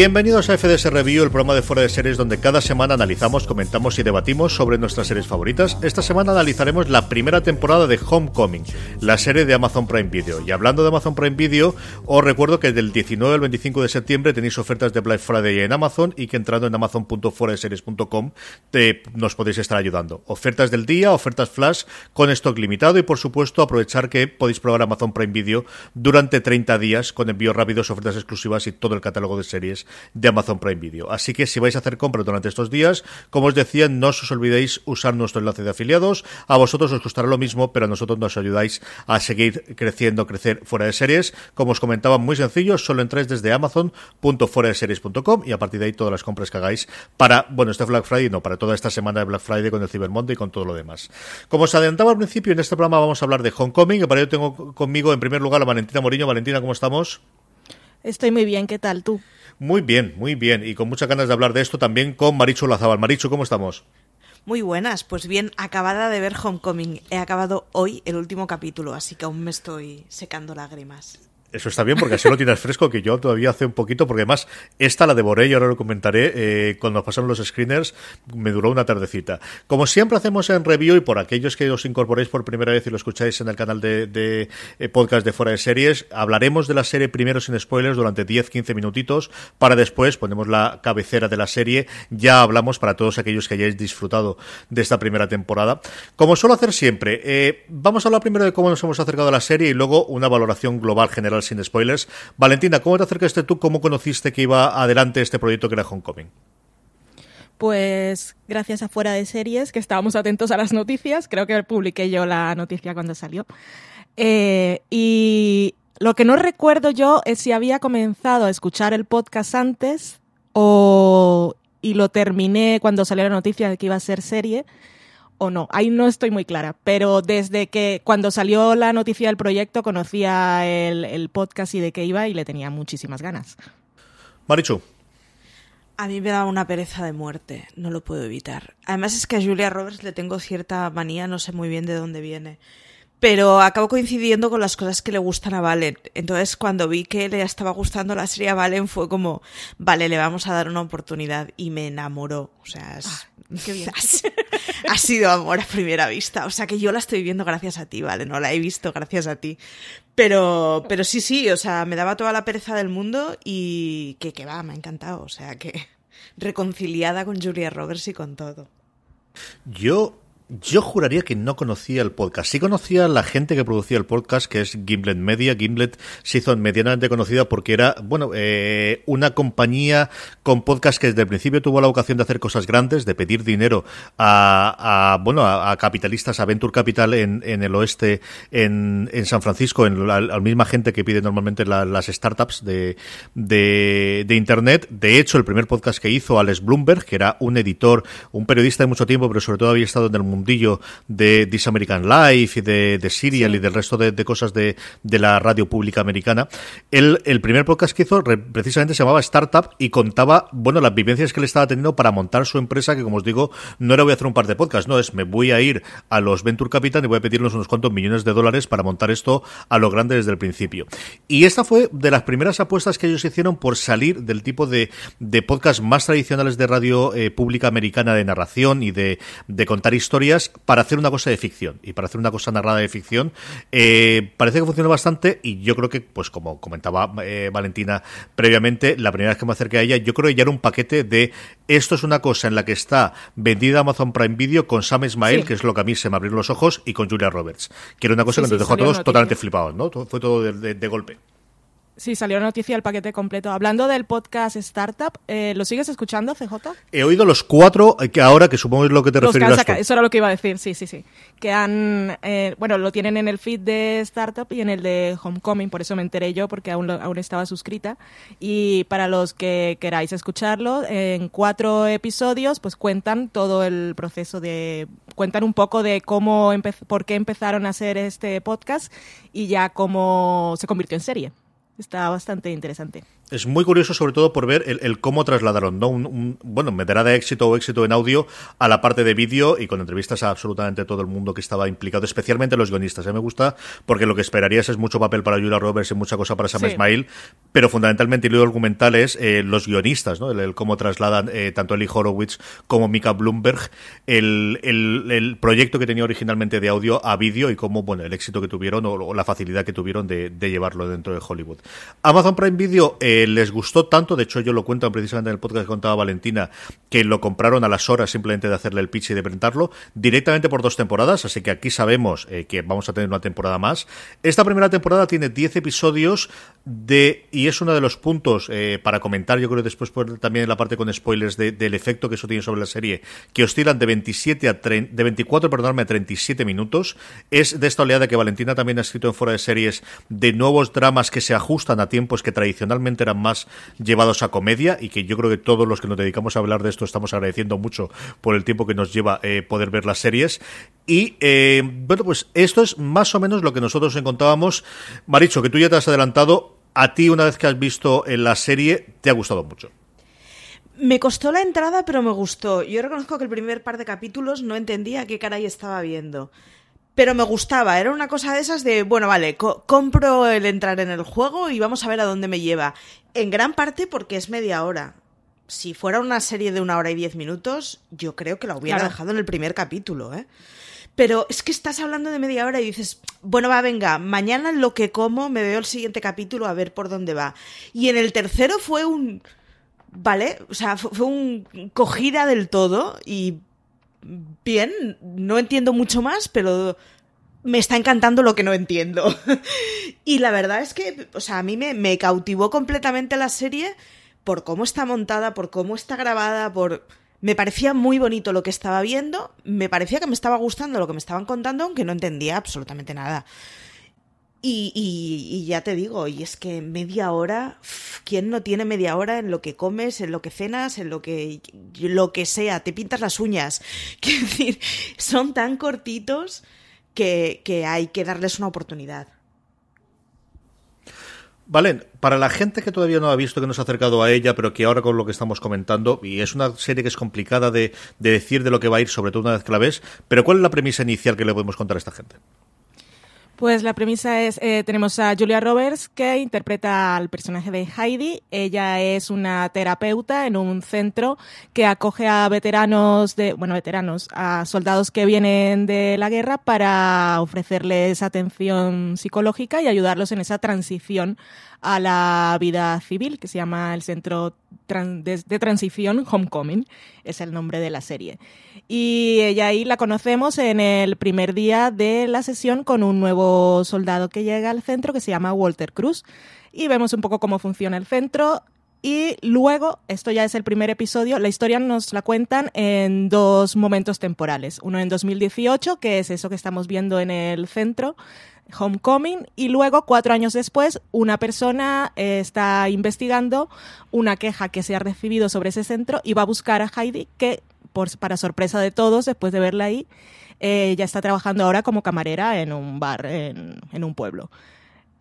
Bienvenidos a FDS Review, el programa de fuera de series donde cada semana analizamos, comentamos y debatimos sobre nuestras series favoritas. Esta semana analizaremos la primera temporada de Homecoming, la serie de Amazon Prime Video. Y hablando de Amazon Prime Video, os recuerdo que del 19 al 25 de septiembre tenéis ofertas de Black Friday en Amazon y que entrando en amazon.foradeseries.com nos podéis estar ayudando. Ofertas del día, ofertas flash con stock limitado y por supuesto aprovechar que podéis probar Amazon Prime Video durante 30 días con envíos rápidos, ofertas exclusivas y todo el catálogo de series de Amazon Prime Video. Así que si vais a hacer compras durante estos días, como os decía, no os olvidéis usar nuestro enlace de afiliados. A vosotros os costará lo mismo, pero a nosotros nos ayudáis a seguir creciendo, crecer fuera de series. Como os comentaba, muy sencillo, solo entráis desde amazon.foradeseries.com y a partir de ahí todas las compras que hagáis para, bueno, este Black Friday, no, para toda esta semana de Black Friday con el Cyber Monday y con todo lo demás. Como os adelantaba al principio, en este programa vamos a hablar de Homecoming, y para ello tengo conmigo en primer lugar a Valentina Moriño. Valentina, ¿cómo estamos? Estoy muy bien, ¿qué tal tú? Muy bien, muy bien. Y con muchas ganas de hablar de esto también con Marichu Lazabal. Marichu, ¿cómo estamos? Muy buenas, pues bien, acabada de ver Homecoming. He acabado hoy el último capítulo, así que aún me estoy secando lágrimas. Eso está bien porque así lo tienes fresco, que yo todavía hace un poquito, porque además esta la devoré y ahora lo comentaré eh, cuando pasaron los screeners, me duró una tardecita. Como siempre hacemos en review y por aquellos que os incorporéis por primera vez y lo escucháis en el canal de, eh, podcast de Fuera de Series, hablaremos de la serie primero sin spoilers durante 10-15 minutitos, para después ponemos la cabecera de la serie, ya hablamos para todos aquellos que hayáis disfrutado de esta primera temporada. Como suelo hacer siempre, eh, vamos a hablar primero de cómo nos hemos acercado a la serie y luego una valoración global general sin spoilers. Valentina, ¿cómo te acercaste tú? ¿Cómo conociste que iba adelante este proyecto que era Homecoming? Pues gracias a Fuera de Series, que estábamos atentos a las noticias. Creo que publiqué yo la noticia cuando salió. Eh, y lo que no recuerdo yo es si había comenzado a escuchar el podcast antes o y lo terminé cuando salió la noticia de que iba a ser serie o no. Ahí no estoy muy clara, pero desde que cuando salió la noticia del proyecto conocía el, podcast y de qué iba y le tenía muchísimas ganas. Marichu. A mí me da una pereza de muerte, no lo puedo evitar. Además es que a Julia Roberts le tengo cierta manía, no sé muy bien de dónde viene pero acabo coincidiendo con las cosas que le gustan a Valen. Entonces, cuando vi que le estaba gustando la serie a Valen, fue como, vale, le vamos a dar una oportunidad. Y me enamoró. O sea, ah, ha sido amor a primera vista. O sea, que yo la estoy viendo gracias a ti, ¿vale? No la he visto gracias a ti. Pero, pero sí, sí, o sea, me daba toda la pereza del mundo y que, que va, me ha encantado. O sea, que reconciliada con Julia Roberts y con todo. Yo yo juraría que no conocía el podcast. Sí conocía a la gente que producía el podcast, que es Gimlet Media. Gimlet se hizo medianamente conocida porque era, bueno, eh, una compañía con podcast que desde el principio tuvo la vocación de hacer cosas grandes, de pedir dinero a, bueno, a, capitalistas, a Venture Capital en, el oeste, en, en, San Francisco, en la, misma gente que pide normalmente las startups de, de, de Internet. De hecho, el primer podcast que hizo Alex Bloomberg, que era un editor, un periodista de mucho tiempo, pero sobre todo había estado en el mundo mundillo de This American Life y de, de Serial y del resto de, cosas de, de, la radio pública americana. Él, el primer podcast que hizo precisamente se llamaba Startup y contaba, bueno, las vivencias que él estaba teniendo para montar su empresa, que como os digo, no era voy a hacer un par de podcasts, no, es me voy a ir a los Venture Capital y voy a pedirles unos cuantos millones de dólares para montar esto a lo grande desde el principio. Y esta fue de las primeras apuestas que ellos hicieron por salir del tipo de, de podcast más tradicionales de radio eh, pública americana de narración y de, de, contar historias para hacer una cosa de ficción. Y para hacer una cosa narrada de ficción, eh, parece que funciona bastante y yo creo que, pues como comentaba eh, Valentina previamente, la primera vez que me acerqué a ella, yo creo que ya era un paquete de esto es una cosa en la que está vendida Amazon Prime Video con Sam Ismail, que es lo que a mí se me abrió los ojos, y con Julia Roberts, que era una cosa que nos dejó a todos totalmente flipados, ¿no? Fue todo de golpe. Sí, salió la noticia del paquete completo. Hablando del podcast Startup, eh, ¿lo sigues escuchando, CJ? He oído los cuatro, eh, que ahora, que supongo es lo que te refieres. Eso era lo que iba a decir, sí, sí, sí. Que han, eh, bueno, lo tienen en el feed de Startup y en el de Homecoming, por eso me enteré yo, porque aún, aún estaba suscrita. Y para los que queráis escucharlo, en cuatro episodios, pues cuentan todo el proceso de, cuentan un poco de cómo, por qué empezaron a hacer este podcast y ya cómo se convirtió en serie. Está bastante interesante es muy curioso, sobre todo por ver el, cómo trasladaron, ¿no? Un, bueno, meterá de éxito o éxito en audio a la parte de vídeo y con entrevistas a absolutamente todo el mundo que estaba implicado, especialmente los guionistas. A ¿eh? me gusta porque lo que esperarías es mucho papel para Julia Roberts y mucha cosa para Sam Ismail, pero fundamentalmente el argumental es eh, los guionistas, ¿no? El, cómo trasladan eh, tanto Eli Horowitz como Mika Bloomberg el, el, proyecto que tenía originalmente de audio a vídeo y cómo, bueno, el éxito que tuvieron o, la facilidad que tuvieron de, de, llevarlo dentro de Hollywood. Amazon Prime Video les gustó tanto, de hecho yo lo cuento precisamente en el podcast que contaba Valentina, que lo compraron a las horas simplemente de hacerle el pitch y de presentarlo, directamente por dos temporadas, así que aquí sabemos eh, que vamos a tener una temporada más. Esta primera temporada tiene 10 episodios de, y es uno de los puntos eh, para comentar, yo creo después también en la parte con spoilers del efecto que eso tiene sobre la serie, que oscilan de 27 a de 24, perdóname, a 37 minutos. Es de esta oleada que Valentina también ha escrito en fuera de series de nuevos dramas que se ajustan a tiempos que tradicionalmente eran más llevados a comedia y que yo creo que todos los que nos dedicamos a hablar de esto estamos agradeciendo mucho por el tiempo que nos lleva eh, poder ver las series. Y eh, bueno, pues esto es más o menos lo que nosotros encontrábamos. Maricho, que tú ya te has adelantado, a ti una vez que has visto en la serie, te ha gustado mucho. Me costó la entrada, pero me gustó. Yo reconozco que el primer par de capítulos no entendía qué caray estaba viendo pero me gustaba. Era una cosa de esas de, bueno, vale, compro el entrar en el juego y vamos a ver a dónde me lleva. En gran parte porque es media hora. Si fuera una serie de una hora y diez minutos, yo creo que la hubiera dejado en el primer capítulo, ¿eh? Pero es que estás hablando de media hora y dices, bueno, va, venga, mañana lo que como me veo el siguiente capítulo a ver por dónde va. Y en el tercero fue un... ¿Vale? O sea, fue un cogida del todo y bien, no entiendo mucho más, pero me está encantando lo que no entiendo. y la verdad es que, o sea, a mí me, cautivó completamente la serie por cómo está montada, por cómo está grabada, por... Me parecía muy bonito lo que estaba viendo, me parecía que me estaba gustando lo que me estaban contando, aunque no entendía absolutamente nada. Y, y, ya te digo, y es que media hora, ¿quién no tiene media hora en lo que comes, en lo que cenas, en lo que, lo que sea? Te pintas las uñas. Quiero decir, son tan cortitos que, hay que darles una oportunidad. Valen, para la gente que todavía no ha visto, que no se ha acercado a ella, pero que ahora con lo que estamos comentando, y es una serie que es complicada de, de decir de lo que va a ir, sobre todo una vez que la ves, pero ¿cuál es la premisa inicial que le podemos contar a esta gente? Pues la premisa es, eh, tenemos a Julia Roberts que interpreta al personaje de Heidi. Ella es una terapeuta en un centro que acoge a veteranos de, bueno, veteranos, a soldados que vienen de la guerra para ofrecerles atención psicológica y ayudarlos en esa transición a la vida civil, que se llama el Centro de Transición Homecoming, es el nombre de la serie. Y ella ahí la conocemos en el primer día de la sesión con un nuevo soldado que llega al centro que se llama Walter Cruz. Y vemos un poco cómo funciona el centro. Y luego, esto ya es el primer episodio, la historia nos la cuentan en dos momentos temporales. Uno en 2018, que es eso que estamos viendo en el centro, Homecoming y luego, cuatro años después, una persona eh, está investigando una queja que se ha recibido sobre ese centro y va a buscar a Heidi, que por, para sorpresa de todos, después de verla ahí, eh, ya está trabajando ahora como camarera en un bar en, en un pueblo.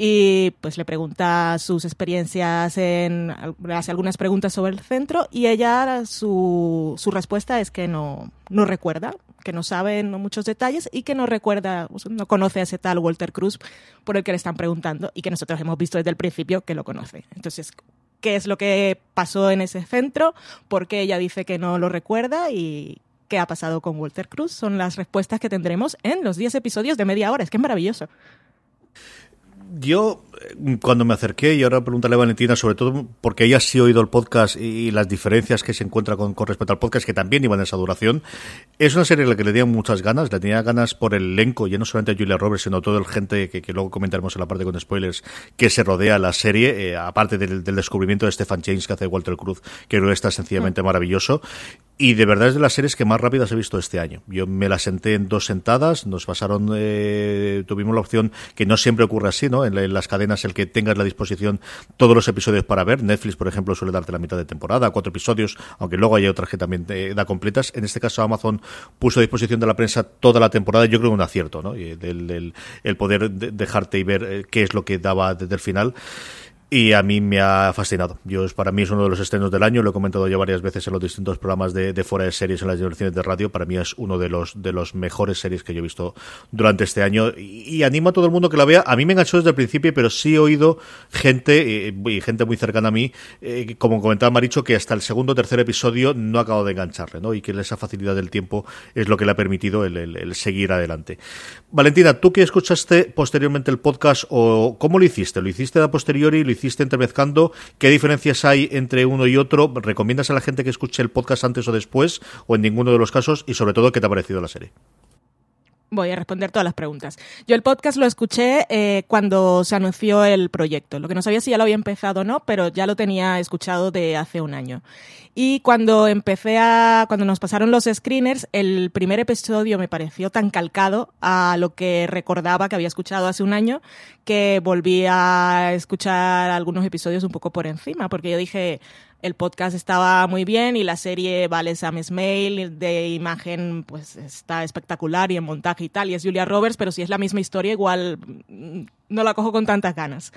Y pues le pregunta sus experiencias en hace algunas preguntas sobre el centro y ella su, su respuesta es que no, no recuerda que no sabe muchos detalles y que no recuerda no conoce a ese tal Walter Cruz por el que le están preguntando y que nosotros hemos visto desde el principio que lo conoce. Entonces qué es lo que pasó en ese centro por qué ella dice que no lo recuerda y qué ha pasado con Walter Cruz son las respuestas que tendremos en los 10 episodios de media hora. Es que es maravilloso. Yo, eh, cuando me acerqué, y ahora preguntarle a Valentina, sobre todo porque ella sí ha oído el podcast y las diferencias que se encuentra con, respecto al podcast, que también iban en esa duración, es una serie a la que le tenía muchas ganas, le tenía ganas por el elenco, ya no solamente a Julia Roberts, sino a todo el gente que, luego comentaremos en la parte con spoilers, que se rodea la serie, eh, aparte del, descubrimiento de Stephen James que hace Walter Cruz, que creo que está sencillamente maravilloso. Y de verdad es de las series que más rápidas he visto este año. Yo me la senté en dos sentadas, nos pasaron, eh, tuvimos la opción que no siempre ocurre así, ¿no? En, las cadenas el que tengas la disposición todos los episodios para ver. Netflix, por ejemplo, suele darte la mitad de temporada, cuatro episodios, aunque luego hay otras que también te da completas. En este caso Amazon puso a disposición de la prensa toda la temporada, yo creo un acierto, ¿no? Y el, el poder dejarte y ver eh, qué es lo que daba desde el final y a mí me ha fascinado. Yo, para mí es uno de los estrenos del año, lo he comentado ya varias veces en los distintos programas de, fuera de series en las direcciones de radio. Para mí es uno de los, de los mejores series que yo he visto durante este año y, animo a todo el mundo que la vea. A mí me enganchó desde el principio, pero sí he oído gente, eh, y gente muy cercana a mí, eh, como comentaba Maricho, que hasta el segundo o tercer episodio no ha acabado de engancharle, ¿no? Y que esa facilidad del tiempo es lo que le ha permitido el, el seguir adelante. Valentina, ¿tú que escuchaste posteriormente el podcast o cómo lo hiciste? ¿Lo hiciste a posteriori? ¿Lo hiciste entremezcando, ¿qué diferencias hay entre uno y otro? ¿Recomiendas a la gente que escuche el podcast antes o después o en ninguno de los casos? Y sobre todo, ¿qué te ha parecido la serie? Voy a responder todas las preguntas. Yo el podcast lo escuché eh, cuando se anunció el proyecto. Lo que no sabía si ya lo había empezado o no, pero ya lo tenía escuchado de hace un año. Y cuando empecé a, cuando nos pasaron los screeners, el primer episodio me pareció tan calcado a lo que recordaba que había escuchado hace un año que volví a escuchar algunos episodios un poco por encima, porque yo dije, el podcast estaba muy bien y la serie vale Sam Smale de imagen pues está espectacular y en montaje y tal y es Julia Roberts pero si es la misma historia igual mm, no la cojo con tantas ganas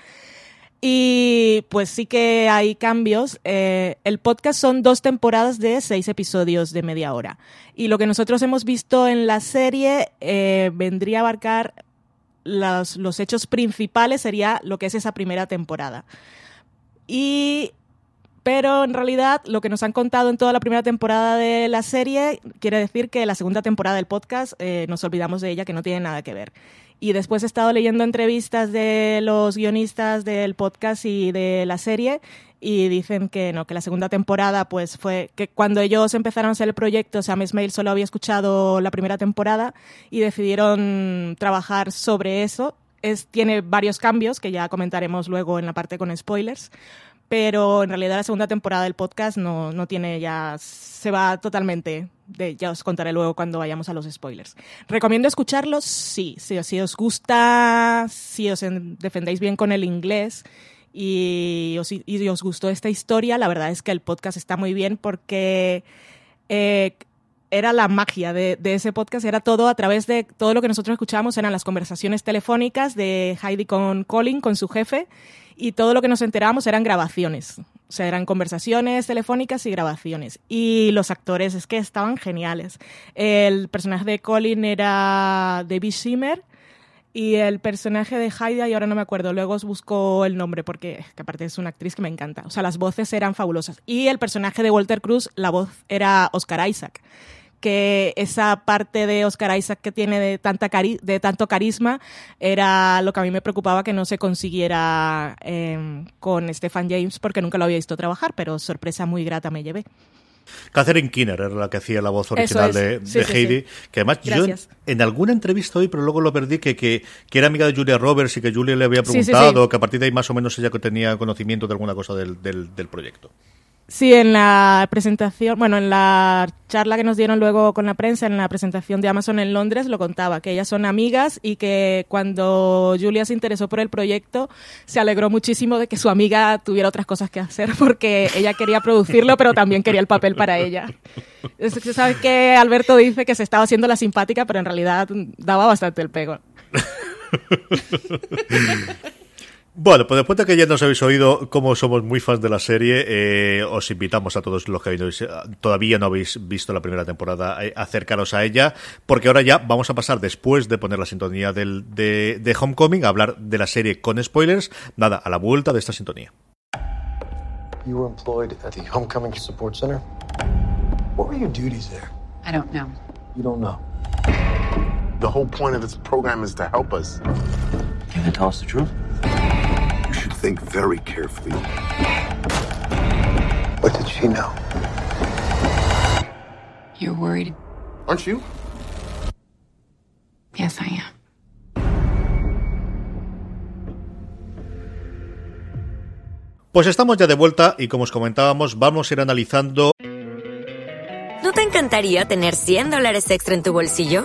y pues sí que hay cambios. Eh, el podcast son dos temporadas de seis episodios de media hora. Y lo que nosotros hemos visto en la serie eh, vendría a abarcar los, los hechos principales, sería lo que es esa primera temporada. Y pero en realidad lo que nos han contado en toda la primera temporada de la serie quiere decir que la segunda temporada del podcast eh, nos olvidamos de ella, que no tiene nada que ver. Y después he estado leyendo entrevistas de los guionistas del podcast y de la serie y dicen que no, que la segunda temporada pues fue que cuando ellos empezaron a hacer el proyecto, Sam Smale solo había escuchado la primera temporada y decidieron trabajar sobre eso. Es, tiene varios cambios que ya comentaremos luego en la parte con spoilers, pero en realidad la segunda temporada del podcast no, no tiene ya, se va totalmente, de, ya os contaré luego cuando vayamos a los spoilers. ¿Recomiendo escucharlos? Sí, si, si os gusta, si os defendéis bien con el inglés y os, y os gustó esta historia, la verdad es que el podcast está muy bien porque... Eh, era la magia de, de, ese podcast, era todo a través de todo lo que nosotros escuchábamos, eran las conversaciones telefónicas de Heidi con Colin, con su jefe, y todo lo que nos enterábamos eran grabaciones. O sea, eran conversaciones telefónicas y grabaciones. Y los actores es que estaban geniales. El personaje de Colin era David Shimmer y el personaje de Haida, y ahora no me acuerdo, luego os busco el nombre porque que aparte es una actriz que me encanta. O sea, las voces eran fabulosas. Y el personaje de Walter Cruz, la voz era Oscar Isaac que esa parte de Oscar Isaac que tiene de, tanta de tanto carisma era lo que a mí me preocupaba que no se consiguiera em, con Stephen James porque nunca lo había visto trabajar, pero sorpresa muy grata me llevé. Catherine Kinner era la que hacía la voz original de, Heidi, que además yo en, alguna entrevista hoy, pero luego lo perdí, que, que, era amiga de Julia Roberts y que Julia le había preguntado, que a partir de ahí más o menos ella tenía conocimiento de alguna cosa del, del, del proyecto. Sí, en la presentación, bueno, en la charla que nos dieron luego con la prensa, en la presentación de Amazon en Londres, lo contaba, que ellas son amigas y que cuando Julia se interesó por el proyecto, se alegró muchísimo de que su amiga tuviera otras cosas que hacer, porque ella quería producirlo, pero también quería el papel para ella. Sabes que Alberto dice que se estaba haciendo la simpática, pero en realidad daba bastante el pego. Bueno, pues después de que ya nos habéis oído cómo somos muy fans de la serie, eh, os invitamos a todos los que todavía no habéis visto la primera temporada a acercaros a ella, porque ahora ya vamos a pasar, después de poner la sintonía del, de, de Homecoming, a hablar de la serie con spoilers. Nada, a la vuelta de esta sintonía. You were employed at the Homecoming Support Center? What were your duties there? I don't know. You don't know? The whole point of this program is to help us. Can you tell us the truth? Think very carefully. What did she know? You're worried. Aren't you? Yes, I am. Pues estamos ya de vuelta y como os comentábamos, vamos a ir analizando. ¿No te encantaría tener 100 dólares extra en tu bolsillo?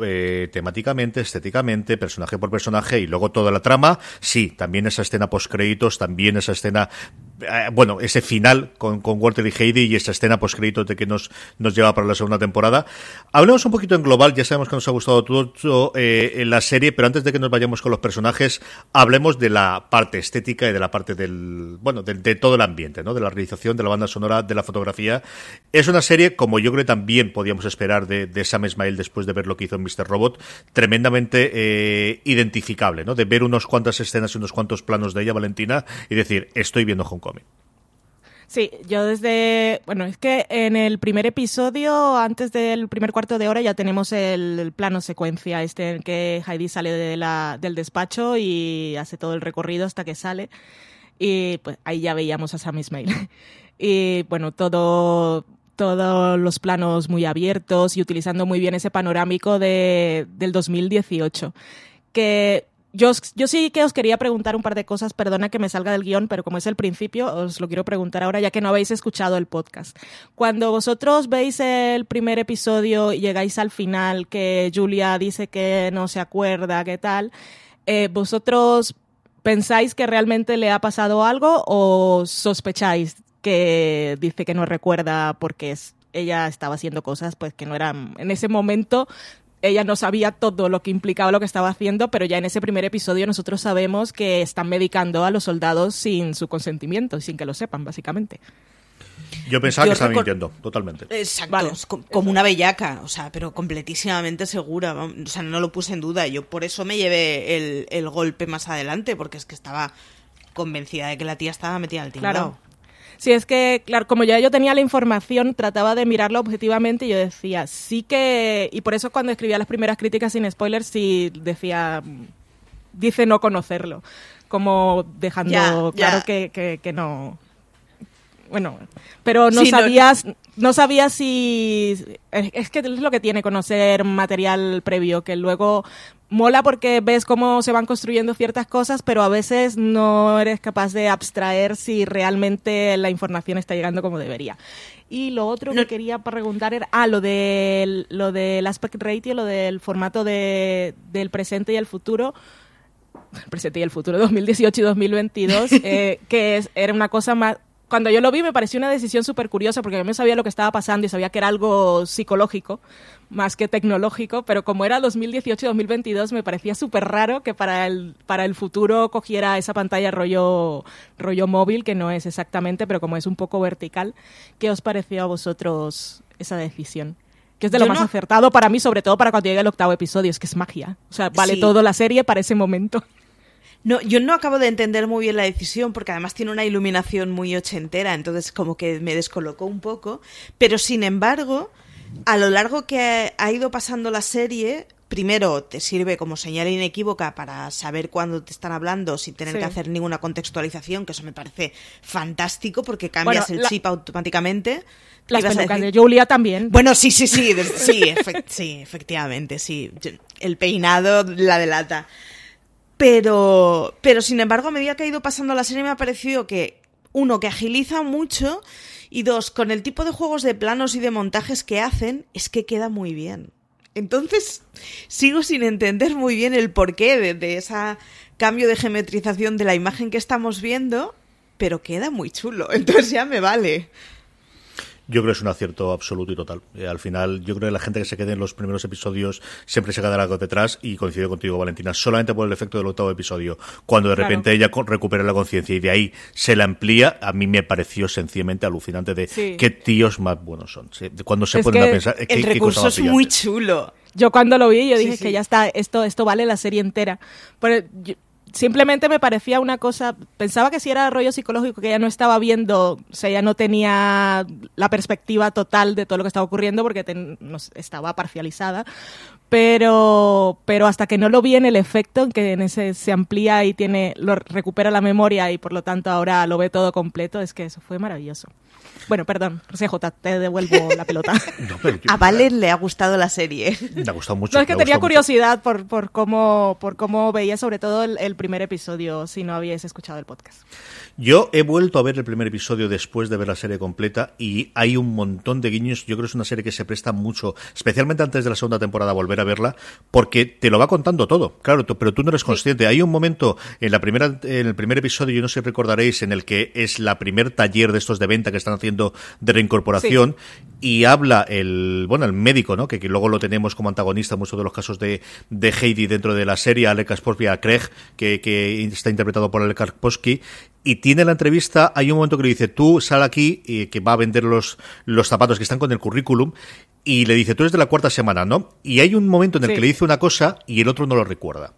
Eh, temáticamente, estéticamente, personaje por personaje y luego toda la trama, sí, también esa escena post créditos, también esa escena bueno, ese final con, con, Walter y Heidi y esa escena post de que nos, nos lleva para la segunda temporada. Hablemos un poquito en global, ya sabemos que nos ha gustado todo eh, la serie, pero antes de que nos vayamos con los personajes, hablemos de la parte estética y de la parte del, bueno, de, todo el ambiente, ¿no? De la realización, de la banda sonora, de la fotografía. Es una serie, como yo creo que también podíamos esperar de, de Sam Smile después de ver lo que hizo en Mr. Robot, tremendamente eh, identificable, ¿no? De ver unos cuantas escenas y unos cuantos planos de ella, Valentina, y decir, estoy viendo Hong Kong. Sí, yo desde, bueno, es que en el primer episodio, antes del primer cuarto de hora, ya tenemos el, plano secuencia, este en que Heidi sale de la, del despacho y hace todo el recorrido hasta que sale. Y pues ahí ya veíamos a Sam Ismail. y bueno, todo, todos los planos muy abiertos y utilizando muy bien ese panorámico de, del 2018. Que yo, yo sí que os quería preguntar un par de cosas, perdona que me salga del guion, pero como es el principio, os lo quiero preguntar ahora ya que no habéis escuchado el podcast. Cuando vosotros veis el primer episodio y llegáis al final, que Julia dice que no se acuerda, qué tal, eh, ¿vosotros pensáis que realmente le ha pasado algo o sospecháis que dice que no recuerda porque es, ella estaba haciendo cosas pues que no eran en ese momento ella no sabía todo lo que implicaba lo que estaba haciendo, pero ya en ese primer episodio nosotros sabemos que están medicando a los soldados sin su consentimiento, sin que lo sepan, básicamente. Yo pensaba que estaba mintiendo, totalmente. Exacto, como una bellaca, o sea, pero completísimamente segura, o sea, no lo puse en duda. Yo por eso me llevé el, el golpe más adelante, porque es que estaba convencida de que la tía estaba metida al timbrado. Claro. Sí, es que, claro, como ya yo tenía la información, trataba de mirarlo objetivamente y yo decía, sí que. Y por eso cuando escribía las primeras críticas sin spoilers, sí decía. Dice no conocerlo. Como dejando claro Que, que, no. Bueno, pero no sabías. No, sabías si. Es que es lo que tiene conocer material previo, que luego mola porque ves cómo se van construyendo ciertas cosas, pero a veces no eres capaz de abstraer si realmente la información está llegando como debería. Y lo otro que quería preguntar era, ah, lo del, lo del aspect ratio, lo del formato de, del presente y el futuro el presente y el futuro 2018 y 2022, eh, que es, era una cosa más, cuando yo lo vi me pareció una decisión súper curiosa porque yo no sabía lo que estaba pasando y sabía que era algo psicológico más que tecnológico, pero como era 2018-2022 me parecía súper raro que para el, para el futuro cogiera esa pantalla rollo, rollo móvil, que no es exactamente, pero como es un poco vertical. ¿Qué os pareció a vosotros esa decisión? Que es de lo más acertado para mí, sobre todo para cuando llegue el octavo episodio, es que es magia. O sea, vale todo la serie para ese momento. No, yo no acabo de entender muy bien la decisión porque además tiene una iluminación muy ochentera, entonces como que me descolocó un poco, pero sin embargo, a lo largo que ha ido pasando la serie, primero te sirve como señal inequívoca para saber cuándo te están hablando sin tener Sí. que hacer ninguna contextualización, que eso me parece fantástico porque cambias Bueno, el la- chip automáticamente. ¿Qué Las pelucas de Julia también. Bueno, sí, sí, sí, sí, sí, efectivamente, sí. El peinado la delata. Pero, pero sin embargo, a medida que ha ido pasando la serie me ha parecido que, uno, que agiliza mucho y dos, con el tipo de juegos de planos y de montajes que hacen, es que queda muy bien. Entonces, sigo sin entender muy bien el porqué de, de ese cambio de geometrización de la imagen que estamos viendo, pero queda muy chulo. Entonces ya me vale. Yo creo que es un acierto absoluto y total. Eh, al final, yo creo que la gente que se quede en los primeros episodios siempre se quedará algo detrás y coincido contigo, Valentina, solamente por el efecto del octavo episodio. Cuando de Claro. repente ella recupera la conciencia y de ahí se la amplía, a mí me pareció sencillamente alucinante de Sí. qué tíos más buenos son. Cuando se Es ponen que a pensar, eh, qué- El qué cosa recurso más es muy chulo. Yo cuando lo vi, yo Sí, dije sí. que ya está, esto, esto vale la serie entera. Pero yo- simplemente me parecía una cosa, pensaba que si era rollo psicológico, que ya no estaba viendo, o sea, ya no tenía la perspectiva total de todo lo que estaba ocurriendo porque ten- estaba parcializada. Pero, pero hasta que no lo vi en el efecto, en que en ese se amplía y tiene, lo recupera la memoria y por lo tanto ahora lo ve todo completo, es que eso fue maravilloso. Bueno, perdón, CJ, te devuelvo la pelota. No, pero yo- A Valen le ha gustado la serie. Me ha gustado mucho. No, es que tenía curiosidad por, por, cómo, por cómo veía sobre todo el, el primer episodio, si no habíais escuchado el podcast. Yo he vuelto a ver el primer episodio después de ver la serie completa y hay un montón de guiños. Yo creo que es una serie que se presta mucho, especialmente antes de la segunda temporada, a volver a verla, porque te lo va contando todo. Claro, tú- pero tú no eres consciente. Hay un momento en la primera, en el primer episodio, yo no sé si recordaréis, en el que es la primer taller de estos de venta que están haciendo de reincorporación y habla el, bueno, el médico, ¿no? Que, que luego lo tenemos como antagonista en muchos de los casos de, de Heidi dentro de la serie, Alec Kasporsky, a Craig, que, que está interpretado por Alec Kasporsky, y tiene la entrevista, hay un momento que le dice, tú sal aquí, que va a vender los, los zapatos que están con el currículum, y le dice, tú eres de la cuarta semana, ¿no? Y hay un momento en el Sí. que le dice una cosa y el otro no lo recuerda.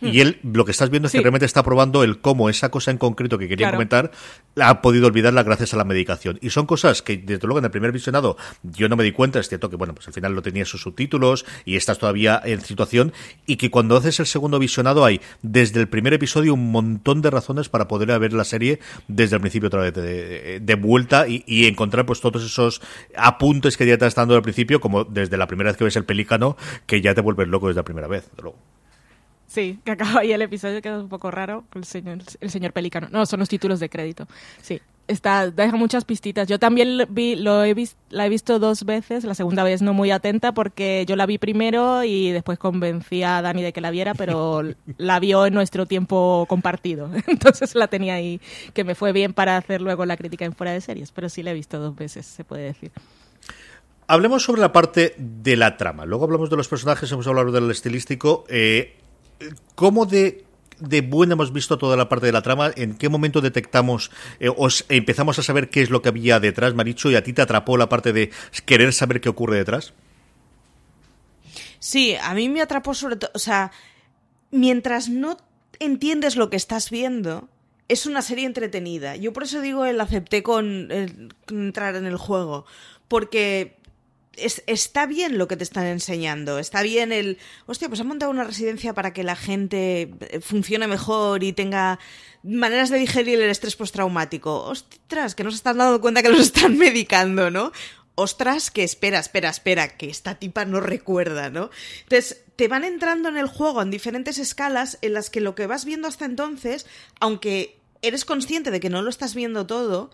Y él lo que estás viendo es que realmente está probando el cómo esa cosa en concreto que quería Claro. comentar la ha podido olvidarla gracias a la medicación. Y son cosas que, desde luego, en el primer visionado yo no me di cuenta. Es cierto que, bueno, pues al final lo tenía sus subtítulos y estás todavía en situación. Y que cuando haces el segundo visionado hay, desde el primer episodio, un montón de razones para poder ver la serie desde el principio otra vez de, de vuelta y, y encontrar pues todos esos apuntes que ya te estás dando al principio, como desde la primera vez que ves el pelícano, que ya te vuelves loco desde la primera vez. desde luego. Sí, que acaba ahí el episodio, queda un poco raro, el señor, el señor Pelícano. No, son los títulos de crédito. Sí, está, deja muchas pistitas. Yo también vi, lo he vis- la he visto dos veces, la segunda vez no muy atenta porque yo la vi primero y después convencí a Dani de que la viera, pero la vio en nuestro tiempo compartido. Entonces la tenía ahí, que me fue bien para hacer luego la crítica en fuera de series, pero sí la he visto dos veces, se puede decir. Hablemos sobre la parte de la trama. Luego hablamos de los personajes, hemos hablado del estilístico. Eh, ¿Cómo de, de buena hemos visto toda la parte de la trama? ¿En qué momento detectamos, eh, os empezamos a saber qué es lo que había detrás, Maricho? ¿Y a ti te atrapó la parte de querer saber qué ocurre detrás? Sí, a mí me atrapó sobre todo, o sea, mientras no entiendes lo que estás viendo, es una serie entretenida. Yo por eso digo el acepté con, entrar en el juego, porque es- está bien lo que te están enseñando, está bien el, hostia, pues han montado una residencia para que la gente eh, funcione mejor y tenga maneras de digerir el estrés postraumático. Ostras, que no se están dando cuenta que los están medicando, ¿no? Ostras, que espera, espera, espera, que esta tipa no recuerda, ¿no? Entonces, te van entrando en el juego en diferentes escalas en las que lo que vas viendo hasta entonces, aunque eres consciente de que no lo estás viendo todo,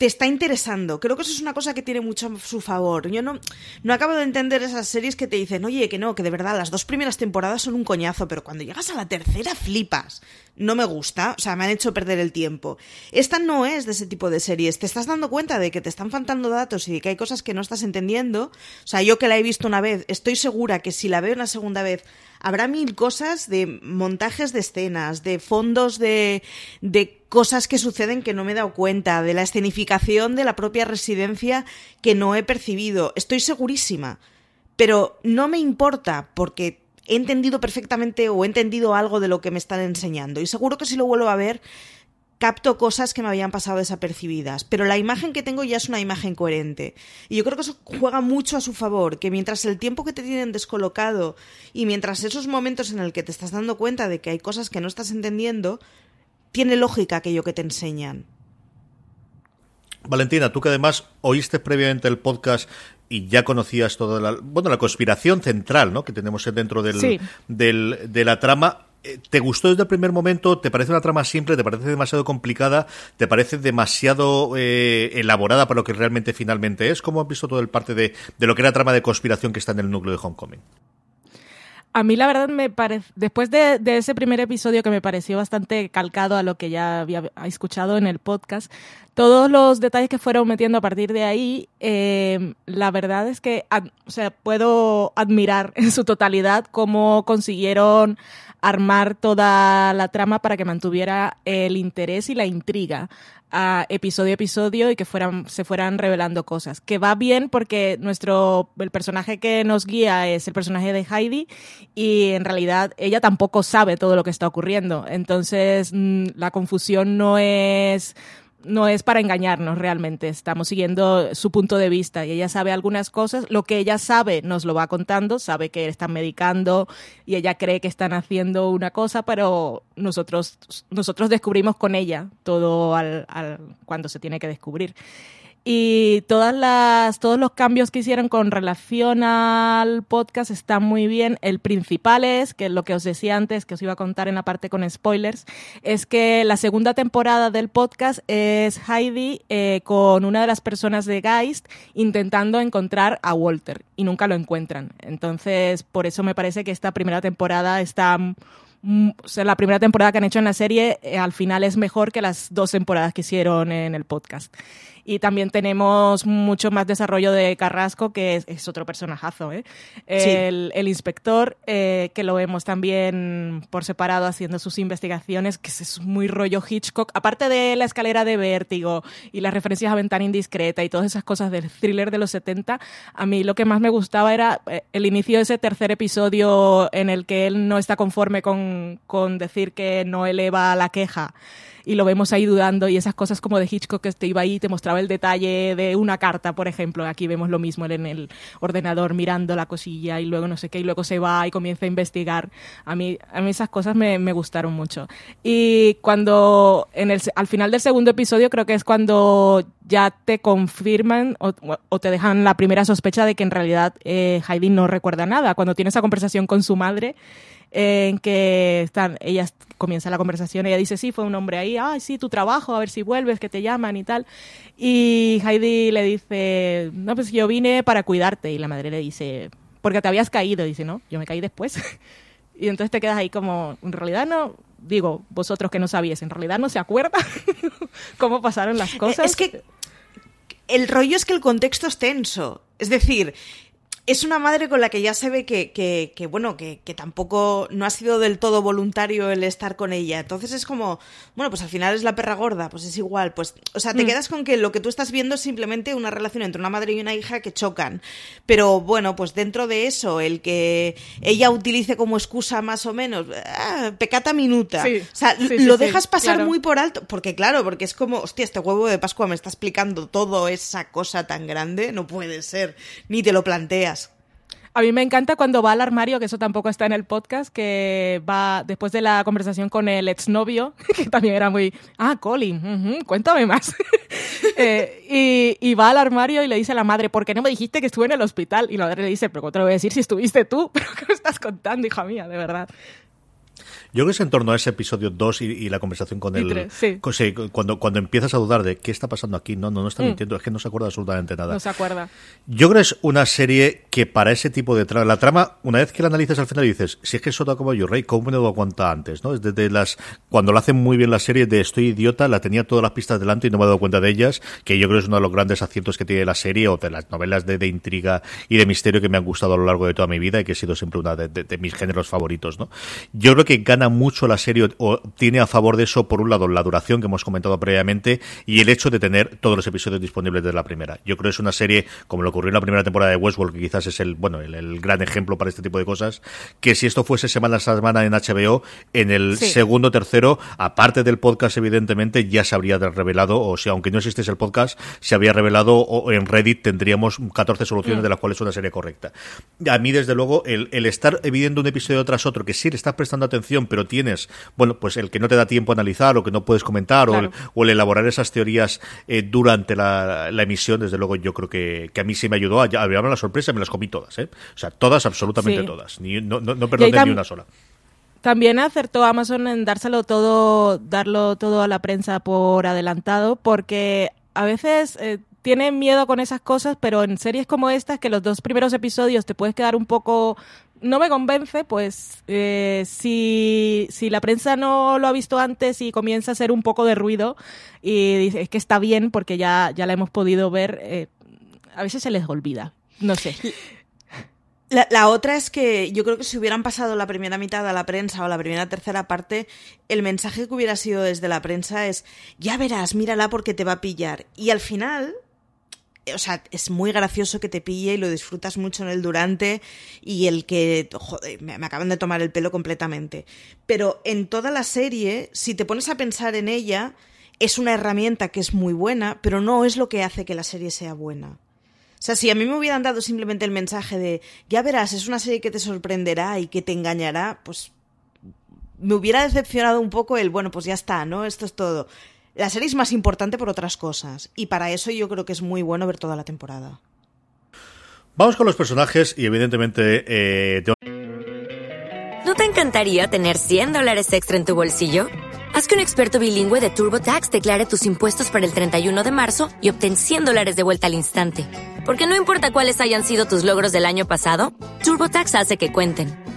te está interesando. Creo que eso es una cosa que tiene mucho a su favor. Yo no, no acabo de entender esas series que te dicen, oye, que no, que de verdad las dos primeras temporadas son un coñazo, pero cuando llegas a la tercera flipas. No me gusta, o sea, me han hecho perder el tiempo. Esta no es de ese tipo de series. Te estás dando cuenta de que te están faltando datos y de que hay cosas que no estás entendiendo. O sea, yo que la he visto una vez, estoy segura que si la veo una segunda vez, habrá mil cosas de montajes de escenas, de fondos de, de cosas que suceden que no me he dado cuenta, de la escenificación de la propia residencia que no he percibido. Estoy segurísima. Pero no me importa porque he entendido perfectamente o he entendido algo de lo que me están enseñando. Y seguro que si lo vuelvo a ver, capto cosas que me habían pasado desapercibidas, pero la imagen que tengo ya es una imagen coherente. Y yo creo que eso juega mucho a su favor, que mientras el tiempo que te tienen descolocado y mientras esos momentos en el que te estás dando cuenta de que hay cosas que no estás entendiendo, tiene lógica aquello que te enseñan. Valentina, tú que además oíste previamente el podcast y ya conocías toda la, bueno, la conspiración central ¿no? que tenemos dentro del, del, de la trama, ¿Te gustó desde el primer momento? ¿Te parece una trama simple? ¿Te parece demasiado complicada? ¿Te parece demasiado eh, elaborada para lo que realmente finalmente es? ¿Cómo has visto todo el parte de, de, lo que era trama de conspiración que está en el núcleo de Homecoming? A mí la verdad me parece, después de, de, ese primer episodio que me pareció bastante calcado a lo que ya había escuchado en el podcast, todos los detalles que fueron metiendo a partir de ahí, eh, la verdad es que, o sea, puedo admirar en su totalidad cómo consiguieron armar toda la trama para que mantuviera el interés y la intriga a episodio a episodio y que fueran, se fueran revelando cosas. Que va bien porque nuestro, el personaje que nos guía es el personaje de Heidi y en realidad ella tampoco sabe todo lo que está ocurriendo. Entonces mm, la confusión no es no es para engañarnos realmente, estamos siguiendo su punto de vista y ella sabe algunas cosas, lo que ella sabe nos lo va contando, sabe que están medicando y ella cree que están haciendo una cosa, pero nosotros, nosotros descubrimos con ella todo al, al, cuando se tiene que descubrir. Y todas las, todos los cambios que hicieron con relación al podcast están muy bien. El principal es, que lo que os decía antes, que os iba a contar en la parte con spoilers, es que la segunda temporada del podcast es Heidi eh, con una de las personas de Geist intentando encontrar a Walter y nunca lo encuentran. Entonces, por eso me parece que esta primera temporada está o sea, la primera temporada que han hecho en la serie eh, al final es mejor que las dos temporadas que hicieron en el podcast. Y también tenemos mucho más desarrollo de Carrasco, que es, es otro personajazo. ¿eh? El, el, inspector, eh, que lo vemos también por separado haciendo sus investigaciones, que es muy rollo Hitchcock. Aparte de la escalera de vértigo y las referencias a ventana indiscreta y todas esas cosas del thriller de los 70, a mí lo que más me gustaba era eh, el inicio de ese tercer episodio en el que él no está conforme con, con decir que no eleva la queja y lo vemos ahí dudando y esas cosas como de Hitchcock que te iba ahí y te mostraba el detalle de una carta, por ejemplo. Aquí vemos lo mismo en el ordenador mirando la cosilla y luego no sé qué y luego se va y comienza a investigar. A mí, a mí esas cosas me, me gustaron mucho. Y cuando en el, al final del segundo episodio creo que es cuando ya te confirman o, o, te dejan la primera sospecha de que en realidad eh, Heidi no recuerda nada. Cuando tiene esa conversación con su madre, en que están, ella comienza la conversación, ella dice, sí, fue un hombre ahí, ay, sí, tu trabajo, a ver si vuelves, que te llaman y tal. Y Heidi le dice, no, pues yo vine para cuidarte. Y la madre le dice, porque te habías caído. Y dice, no, yo me caí después. y entonces te quedas ahí como, en realidad no, digo, vosotros que no sabíais, en realidad no se acuerda cómo pasaron las cosas. Es que el rollo es que el contexto es tenso. Es decir, es una madre con la que ya se ve que, que, que bueno, que, que, tampoco no ha sido del todo voluntario el estar con ella. Entonces es como, bueno, pues al final es la perra gorda, pues es igual. Pues, o sea, te mm. quedas con que lo que tú estás viendo es simplemente una relación entre una madre y una hija que chocan. Pero bueno, pues dentro de eso, el que ella utilice como excusa más o menos, ah, pecata minuta. Sí, o sea, sí, lo sí, dejas pasar claro. muy por alto. Porque claro, porque es como, hostia, este huevo de Pascua me está explicando todo esa cosa tan grande. No puede ser. Ni te lo planteas. A mí me encanta cuando va al armario, que eso tampoco está en el podcast, que va después de la conversación con el exnovio, que también era muy, ah, Colin, uh cuéntame más. eh, y, y, va al armario y le dice a la madre, ¿por qué no me dijiste que estuve en el hospital? Y la madre le dice, pero ¿cómo te lo voy a decir si estuviste tú? ¿Pero qué me estás contando, hija mía, de verdad? Yo creo que es en torno a ese episodio 2 y, y, la conversación con él. Sí. Sí, cuando, cuando empiezas a dudar de qué está pasando aquí, no, no, no está mm. mintiendo, es que no se acuerda absolutamente nada. No se acuerda. Yo creo que es una serie que para ese tipo de trama, la trama, una vez que la analizas al final dices, si es que eso como yo, Rey, ¿cómo me lo cuenta antes? ¿no? Es desde las, cuando lo hacen muy bien la serie de Estoy idiota, la tenía todas las pistas delante y no me he dado cuenta de ellas, que yo creo que es uno de los grandes aciertos que tiene la serie o de las novelas de, de intriga y de misterio que me han gustado a lo largo de toda mi vida y que ha sido siempre una de, de, de mis géneros favoritos, ¿no? Yo creo que gana mucho la serie o tiene a favor de eso, por un lado, la duración que hemos comentado previamente y el hecho de tener todos los episodios disponibles de la primera. Yo creo que es una serie, como lo ocurrió en la primera temporada de Westworld, que quizás es el, bueno, el, gran ejemplo para este tipo de cosas, que si esto fuese semana a semana en HBO, en el segundo, tercero, aparte del podcast, evidentemente, ya se habría revelado, o sea, aunque no existiese el podcast, se habría revelado, o en Reddit tendríamos 14 soluciones mm. de las cuales una serie correcta. A mí, desde luego, el, el estar viendo un episodio tras otro, que sí le estás prestando atención, pero tienes, bueno, pues el que no te da tiempo a analizar o que no puedes comentar o, el, elaborar esas teorías eh, durante la, emisión, desde luego yo creo que, a mí sí me ayudó a, a la sorpresa, me las comí todas, ¿eh? O sea, todas, absolutamente todas. Ni, no, no, perdoné ni una sola. También acertó Amazon en dárselo todo, darlo todo a la prensa por adelantado, porque a veces eh, tienen miedo con esas cosas, pero en series como estas, que los dos primeros episodios te puedes quedar un poco no me convence, pues eh, si, si la prensa no lo ha visto antes y comienza a hacer un poco de ruido y dice es que está bien porque ya, ya la hemos podido ver, eh, a veces se les olvida, no sé. La, la, otra es que yo creo que si hubieran pasado la primera mitad a la prensa o la primera tercera parte, el mensaje que hubiera sido desde la prensa es, ya verás, mírala porque te va a pillar. Y al final, o sea, es muy gracioso que te pille y lo disfrutas mucho en el durante y el que, joder, me, acaban de tomar el pelo completamente. Pero en toda la serie, si te pones a pensar en ella, es una herramienta que es muy buena, pero no es lo que hace que la serie sea buena. O sea, si a mí me hubieran dado simplemente el mensaje de, ya verás, es una serie que te sorprenderá y que te engañará, pues me hubiera decepcionado un poco el, bueno, pues ya está, ¿no? Esto es todo. La serie es más importante por otras cosas y para eso yo creo que es muy bueno ver toda la temporada. Vamos con los personajes y evidentemente... Eh, ¿No te encantaría tener 100 dólares extra en tu bolsillo? Haz que un experto bilingüe de TurboTax declare tus impuestos para el 31 de marzo y obtén 100 dólares de vuelta al instante. Porque no importa cuáles hayan sido tus logros del año pasado, TurboTax hace que cuenten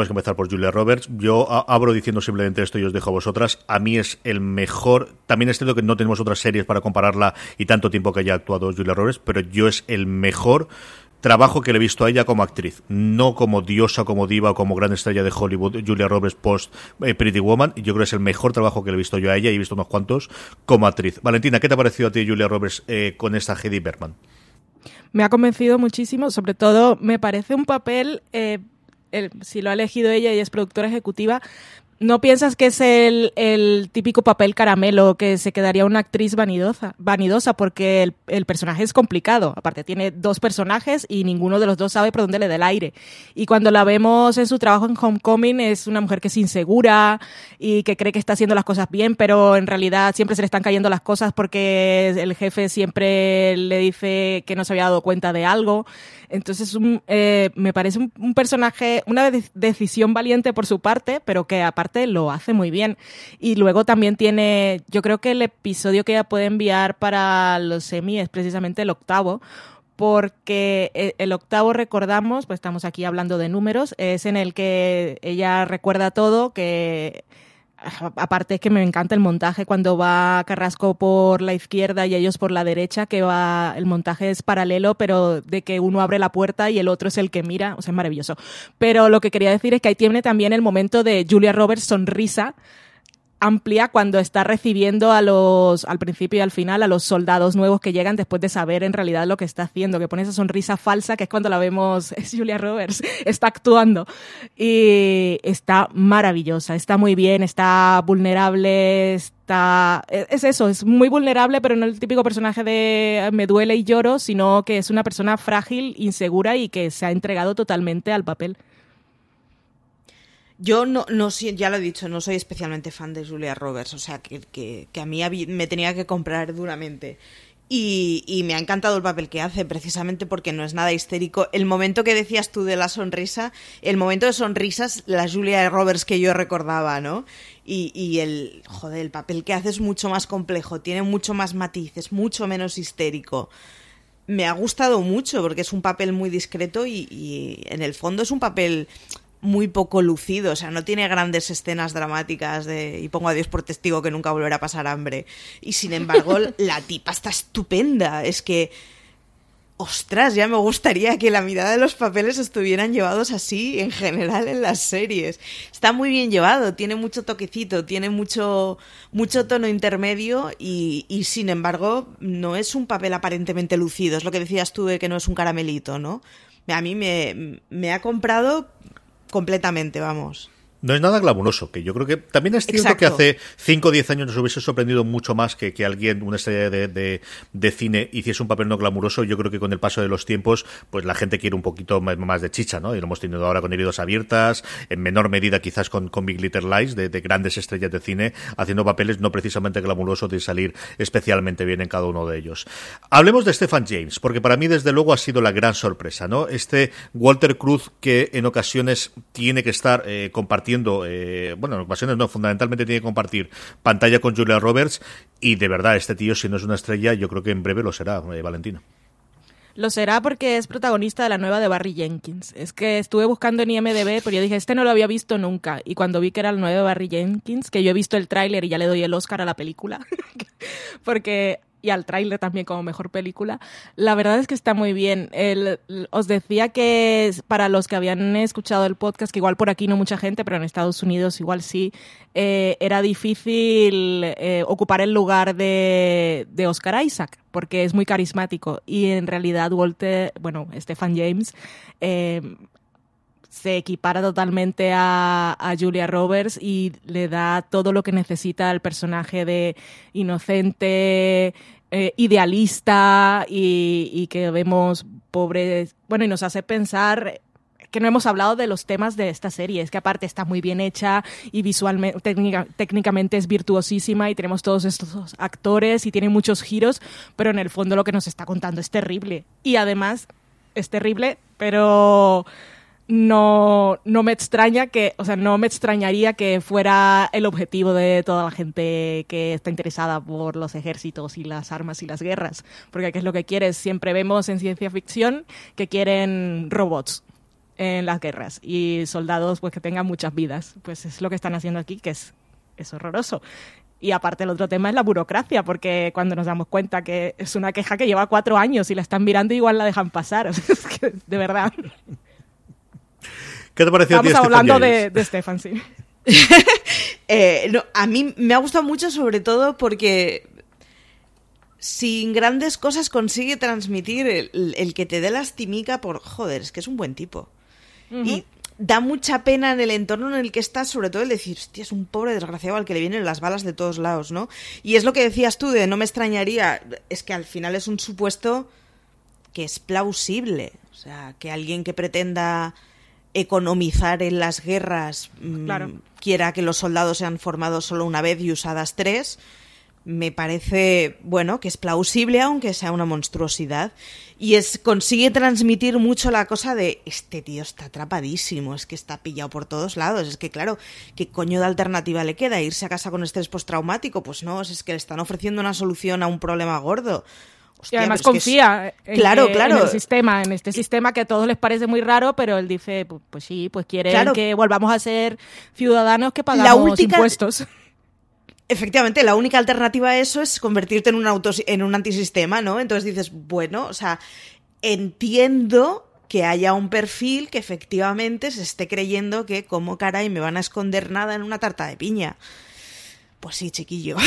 Vamos a empezar por Julia Roberts. Yo abro diciendo simplemente esto y os dejo a vosotras. A mí es el mejor. También es cierto que no tenemos otras series para compararla y tanto tiempo que haya actuado Julia Roberts, pero yo es el mejor trabajo que le he visto a ella como actriz, no como diosa, como diva como gran estrella de Hollywood, Julia Roberts post eh, Pretty Woman. Yo creo que es el mejor trabajo que le he visto yo a ella y he visto unos cuantos como actriz. Valentina, ¿qué te ha parecido a ti Julia Roberts eh, con esta Hedy Berman? Me ha convencido muchísimo, sobre todo me parece un papel eh, si lo ha elegido ella y es productora ejecutiva, ¿No piensas que es el, típico papel caramelo que se quedaría una actriz vanidosa? vanidosa porque el, el, personaje es complicado. Aparte, tiene dos personajes y ninguno de los dos sabe por dónde le da el aire. Y cuando la vemos en su trabajo en Homecoming, es una mujer que es insegura y que cree que está haciendo las cosas bien, pero en realidad siempre se le están cayendo las cosas porque el jefe siempre le dice que no se había dado cuenta de algo. Entonces, eh, me parece un, personaje, una decisión valiente por su parte, pero que aparte lo hace muy bien. Y luego también tiene, yo creo que el episodio que ella puede enviar para los semi es precisamente el octavo, porque eh, el octavo recordamos, pues estamos aquí hablando de números, es en el que ella recuerda todo, que aparte es que me encanta el montaje cuando va Carrasco por la izquierda y ellos por la derecha, que va, el montaje es paralelo, pero de que uno abre la puerta y el otro es el que mira, o sea, es maravilloso. Pero lo que quería decir es que ahí tiene también el momento de Julia Roberts sonrisa, amplia cuando está recibiendo a los, al principio y al final, a los soldados nuevos que llegan después de saber en realidad lo que está haciendo, que pone esa sonrisa falsa, que es cuando la vemos, es Julia Roberts, está actuando. Y está maravillosa, está muy bien, está vulnerable, está, es eso, es muy vulnerable, pero no el típico personaje de me duele y lloro, sino que es una persona frágil, insegura y que se ha entregado totalmente al papel. Yo no, no, ya lo he dicho, no soy especialmente fan de Julia Roberts, o sea, que, que, a mí me tenía que comprar duramente. Y, me ha encantado el papel que hace, precisamente porque no es nada histérico. El momento que decías tú de la sonrisa, el momento de sonrisas, la Julia Roberts que yo recordaba, ¿no? Y, y el, joder, el papel que hace es mucho más complejo, tiene mucho más matices, mucho menos histérico. Me ha gustado mucho porque es un papel muy discreto y, y en el fondo es un papel muy poco lucido, o sea, no tiene grandes escenas dramáticas de y pongo a Dios por testigo que nunca volverá a pasar hambre. Y sin embargo, la tipa está estupenda, es que ostras, ya me gustaría que la mirada de los papeles estuvieran llevados así en general en las series. Está muy bien llevado, tiene mucho toquecito, tiene mucho, mucho tono intermedio y, y sin embargo no es un papel aparentemente lucido. Es lo que decías tú de que no es un caramelito, ¿no? A mí me, me ha comprado completamente, vamos. No es nada glamuroso, que yo creo que también es cierto que hace 5 o 10 años nos hubiese sorprendido mucho más que, que alguien, una estrella de, de, cine, hiciese un papel no glamuroso. Yo creo que con el paso de los tiempos, pues la gente quiere un poquito más, de chicha, ¿no? Y lo hemos tenido ahora con Heridos Abiertas, en menor medida quizás con, con Big Little Lies, de, grandes estrellas de cine, haciendo papeles no precisamente glamurosos de salir especialmente bien en cada uno de ellos. Hablemos de Stephen James, porque para mí desde luego ha sido la gran sorpresa, ¿no? Este Walter Cruz que en ocasiones tiene que estar eh, compartiendo eh, bueno, en ocasiones no, fundamentalmente tiene que compartir pantalla con Julia Roberts y de verdad, este tío si no es una estrella, yo creo que en breve lo será, eh, Valentina. Lo será porque es protagonista de la nueva de Barry Jenkins. Es que estuve buscando en IMDB, pero yo dije, este no lo había visto nunca. Y cuando vi que era el nuevo de Barry Jenkins, que yo he visto el tráiler y ya le doy el Oscar a la película, porque y al tráiler también como mejor película. La verdad es que está muy bien. El, os decía que para los que habían escuchado el podcast, que igual por aquí no mucha gente, pero en Estados Unidos igual sí, eh, era difícil eh, ocupar el lugar de, de, Oscar Isaac, porque es muy carismático. Y en realidad Walter, bueno, Stephen James, eh, se equipara totalmente a, Julia Roberts y le da todo lo que necesita al personaje de inocente, eh, idealista y, que vemos pobres. Bueno, y nos hace pensar que no hemos hablado de los temas de esta serie. Es que aparte está muy bien hecha y visualmente, técnicamente es virtuosísima y tenemos todos estos actores y tiene muchos giros, pero en el fondo lo que nos está contando es terrible. Y además es terrible, pero no, no me extraña que, o sea, no me extrañaría que fuera el objetivo de toda la gente que está interesada por los ejércitos y las armas y las guerras. Porque ¿qué es lo que quieres? Siempre vemos en ciencia ficción que quieren robots en las guerras y soldados pues que tengan muchas vidas. Pues es lo que están haciendo aquí, que es, es horroroso. Y aparte el otro tema es la burocracia, porque cuando nos damos cuenta que es una queja que lleva cuatro años y la están mirando igual la dejan pasar. de verdad. ¿Qué te pareció Estamos hablando de, de Stefan, sí. Eh, a mí me ha gustado mucho, sobre todo porque sin grandes cosas consigue transmitir el, que te dé lastimica por, joder, es que es un buen tipo. Y da mucha pena en el entorno en el que estás, sobre todo el decir, hostia, es un pobre desgraciado al que le vienen las balas de todos lados, ¿no? Y es lo que decías tú de no me extrañaría, es que al final es un supuesto que es plausible. O sea, que alguien que pretenda economizar en las guerras mm, quiera que los soldados sean formados solo una vez y usadas tres, me parece, bueno, que es plausible aunque sea una monstruosidad. Y es, consigue transmitir mucho la cosa de este tío está atrapadísimo, es que está pillado por todos lados. Es que, claro, ¿qué coño de alternativa le queda? ¿Irse a casa con estrés postraumático? Pues no, es que le están ofreciendo una solución a un problema gordo y además confía en, claro, claro. el sistema, en este sistema que a todos les parece muy raro, pero él dice, pues, sí, pues quiere que volvamos a ser ciudadanos que pagamos impuestos. Efectivamente, la única alternativa a eso es convertirte en un, auto, en un antisistema, ¿no? Entonces dices, bueno, o sea, entiendo que haya un perfil que efectivamente se esté creyendo que como caray me van a esconder nada en una tarta de piña. Pues sí, chiquillo.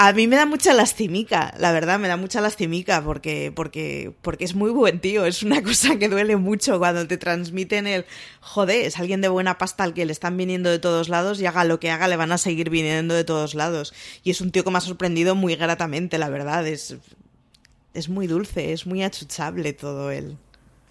A mí me da mucha lastimica, la verdad, me da mucha lastimica porque, porque, porque es muy buen tío. Es una cosa que duele mucho cuando te transmiten el joder, es alguien de buena pasta al que le están viniendo de todos lados y haga lo que haga, le van a seguir viniendo de todos lados. Y es un tío que me ha sorprendido muy gratamente, la verdad. Es, es muy dulce, es muy achuchable todo él.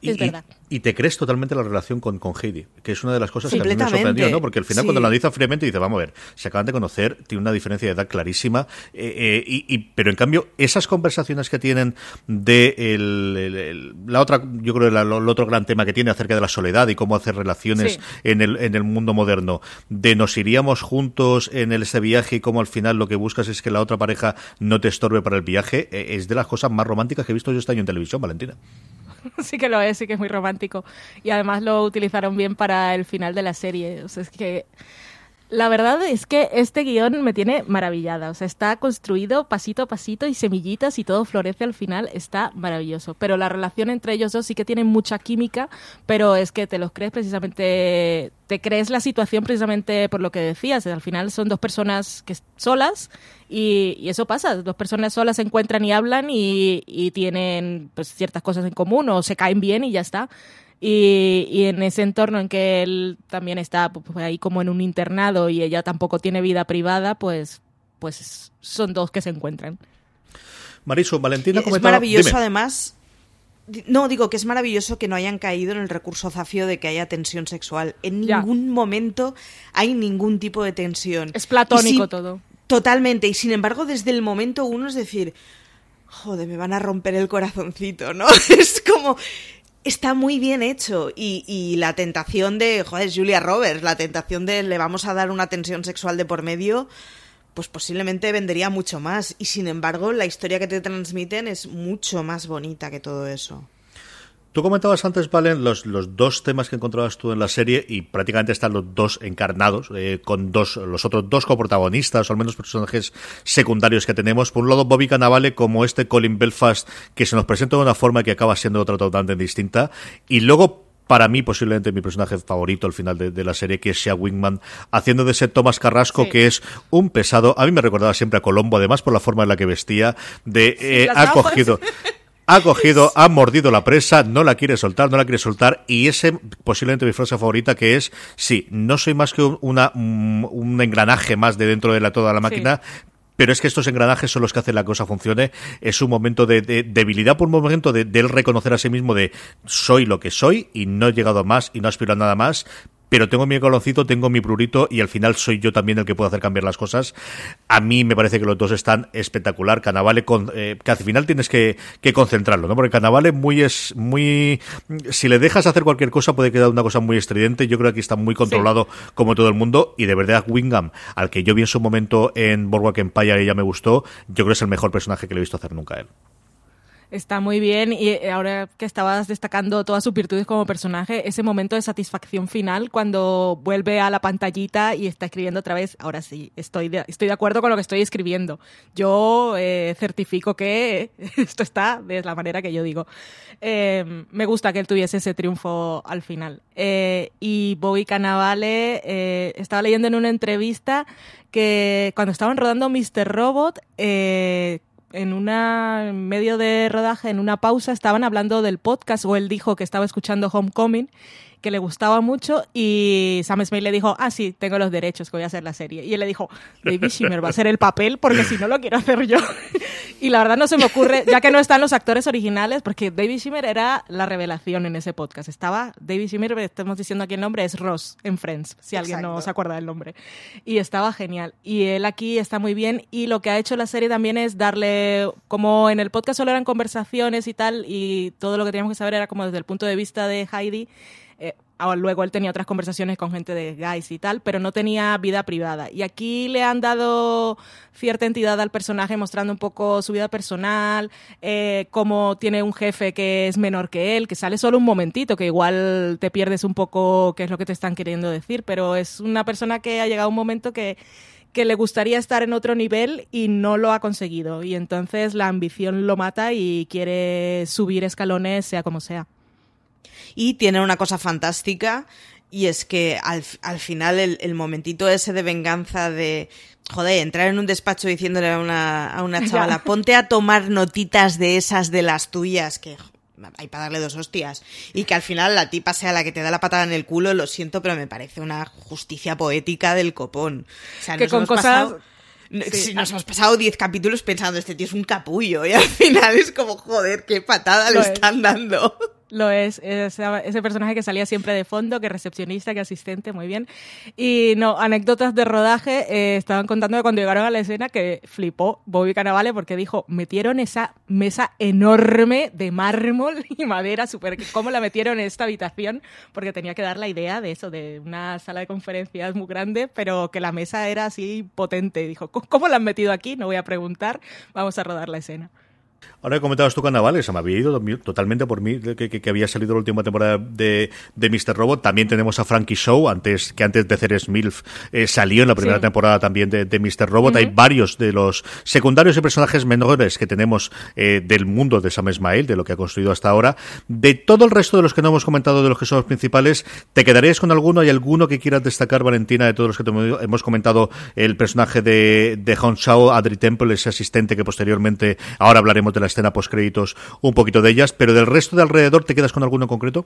es y, verdad. Y te crees totalmente la relación con, con Heidi, que es una de las cosas que a mí me sorprendió, ¿no? Porque al final Sí. cuando la analiza fríamente dice, vamos a ver, se acaban de conocer, tiene una diferencia de edad clarísima, eh, eh, y, y- pero en cambio esas conversaciones que tienen de el- el- el- la otra, yo creo la- el otro gran tema que tiene acerca de la soledad y cómo hacer relaciones Sí. en el, en el mundo moderno, de nos iríamos juntos en ese viaje y cómo al final lo que buscas es que la otra pareja no te estorbe para el viaje, eh, es de las cosas más románticas que he visto yo este año en televisión, Valentina. Sí que lo es, sí que es muy romántico. Y además lo utilizaron bien para el final de la serie. O sea, es que la verdad es que este guion me tiene maravillada. O sea, está construido pasito a pasito y semillitas y todo florece al final. Está maravilloso. Pero la relación entre ellos dos sí que tiene mucha química, pero es que te los crees precisamente, te crees la situación precisamente por lo que decías. Al final son dos personas que solas y, eso pasa. Dos personas solas se encuentran y hablan y, y tienen pues, ciertas cosas en común o se caen bien y ya está. Y, y en ese entorno en que él también está pues, ahí como en un internado y ella tampoco tiene vida privada, pues, pues son dos que se encuentran. Mariso, Valentina Es comentaba... maravilloso, Dime. además. No, digo que es maravilloso que no hayan caído en el recurso zafio de que haya tensión sexual. En Ya. ningún momento hay ningún tipo de tensión. Es platónico todo. Totalmente. Y sin embargo, desde el momento uno es decir, joder, me van a romper el corazoncito, ¿no? Es como. Está muy bien hecho. Y, y la tentación de, joder, Julia Roberts, la tentación de le vamos a dar una tensión sexual de por medio, pues posiblemente vendería mucho más. Y sin embargo, la historia que te transmiten es mucho más bonita que todo eso. Tú comentabas antes, Valen, los, los dos temas que encontrabas tú en la serie y prácticamente están los dos encarnados, eh, con dos, los otros dos coprotagonistas, o al menos personajes secundarios que tenemos. Por un lado, Bobby Cannavale como este Colin Belfast, que se nos presenta de una forma que acaba siendo otra totalmente distinta. Y luego, para mí, posiblemente mi personaje favorito al final de, de la serie, que es Shea Wingman, haciendo de ese Thomas Carrasco, Sí. que es un pesado. A mí me recordaba siempre a Colombo, además por la forma en la que vestía, de eh, ha cogido ha cogido, ha mordido la presa, no la quiere soltar, no la quiere soltar, y ese posiblemente mi frase favorita que es, sí, no soy más que un, una, un, un engranaje más de dentro de la, toda la máquina, pero es que estos engranajes son los que hacen la cosa funcione. Es un momento de, de debilidad, por un momento de, de él reconocer a sí mismo de soy lo que soy y no he llegado a más y no aspiro a nada más, pero tengo mi coloncito, tengo mi prurito y al final soy yo también el que puedo hacer cambiar las cosas. A mí me parece que los dos están espectacular. Canavale, con, eh, que al final tienes que, que concentrarlo, ¿no? Porque Canavale muy es muy... Si le dejas hacer cualquier cosa puede quedar una cosa muy estridente. Yo creo que aquí está muy controlado como todo el mundo y de verdad Wingham, al que yo vi en su momento en Boardwalk Empire y ya me gustó, yo creo que es el mejor personaje que le he visto hacer nunca a él. Está muy bien y eh, ahora que estabas destacando todas sus virtudes como personaje, ese momento de satisfacción final cuando vuelve a la pantallita y está escribiendo otra vez, ahora sí, estoy de, estoy de acuerdo con lo que estoy escribiendo. Yo eh, certifico que esto está de la manera que yo digo. Eh, me gusta que él tuviese ese triunfo al final. Eh, y Bobby Cannavale, estaba leyendo en una entrevista que cuando estaban rodando Mr. Robot, en una en medio de rodaje, en una pausa, estaban hablando del podcast o él dijo que estaba escuchando Homecoming, que le gustaba mucho y Sam Smith le dijo, ah, sí, tengo los derechos, que voy a hacer la serie. Y él le dijo, David Shimmer va a hacer el papel porque si no lo quiero hacer yo. y la verdad no se me ocurre, ya que no están los actores originales, porque David Shimmer era la revelación en ese podcast. Estaba David Shimmer, estamos diciendo aquí el nombre, es Ross en Friends, si alguien no Exacto. se acuerda del nombre. Y estaba genial. Y él aquí está muy bien. Y lo que ha hecho la serie también es darle, como en el podcast solo eran conversaciones y tal, y todo lo que teníamos que saber era como desde el punto de vista de Heidi. Eh, ah, luego él tenía otras conversaciones con gente de guys y tal, pero no tenía vida privada. Y aquí le han dado cierta entidad al personaje, mostrando un poco su vida personal, eh, cómo tiene un jefe que es menor que él, que sale solo un momentito, que igual te pierdes un poco qué es lo que te están queriendo decir, pero es una persona que ha llegado un momento que que le gustaría estar en otro nivel y no lo ha conseguido. Y entonces la ambición lo mata y quiere subir escalones sea como sea. Y tiene una cosa fantástica y es que al, al final el, el momentito ese de venganza de, joder, entrar en un despacho diciéndole a una, a una chavala, ponte a tomar notitas de esas de las tuyas, que hay para darle dos hostias. Y que al final la tipa sea la que te da la patada en el culo, lo siento, pero me parece una justicia poética del copón. O sea, Que nos con hemos cosas- pasado- Sí. nos hemos pasado 10 capítulos pensando, este tío es un capullo, y al final es como, joder, qué patada le es. están dando. Lo es, ese personaje que salía siempre de fondo, que recepcionista, que asistente, muy bien. Y no, anécdotas de rodaje, eh, estaban contando que cuando llegaron a la escena que flipó Bobby Cannavale porque dijo, metieron esa mesa enorme de mármol y madera, súper, ¿cómo la metieron en esta habitación? Porque tenía que dar la idea de eso, de una sala de conferencias muy grande, pero que la mesa era así potente. Dijo, ¿cómo la han metido aquí? No voy a preguntar, vamos a rodar la escena. Ahora que comentabas tú carnavales, se me había ido totalmente por mí que, que, había salido la última temporada de, de Mr. Robot. También tenemos a Frankie Show, antes que antes de Ceres Milf eh, salió en la primera temporada también de, de Mr. Robot. Hay varios de los secundarios y personajes menores que tenemos eh, del mundo de Sam Ismail, de lo que ha construido hasta ahora. De todo el resto de los que no hemos comentado, de los que son los principales, ¿te quedarías con alguno? ¿Hay alguno que quieras destacar, Valentina, de todos los que hemos comentado? El personaje de, de Hong Shao, Adri Temple, ese asistente que posteriormente, ahora hablaremos de la escena post créditos un poquito de ellas, pero del resto de alrededor, ¿te quedas con alguno en concreto?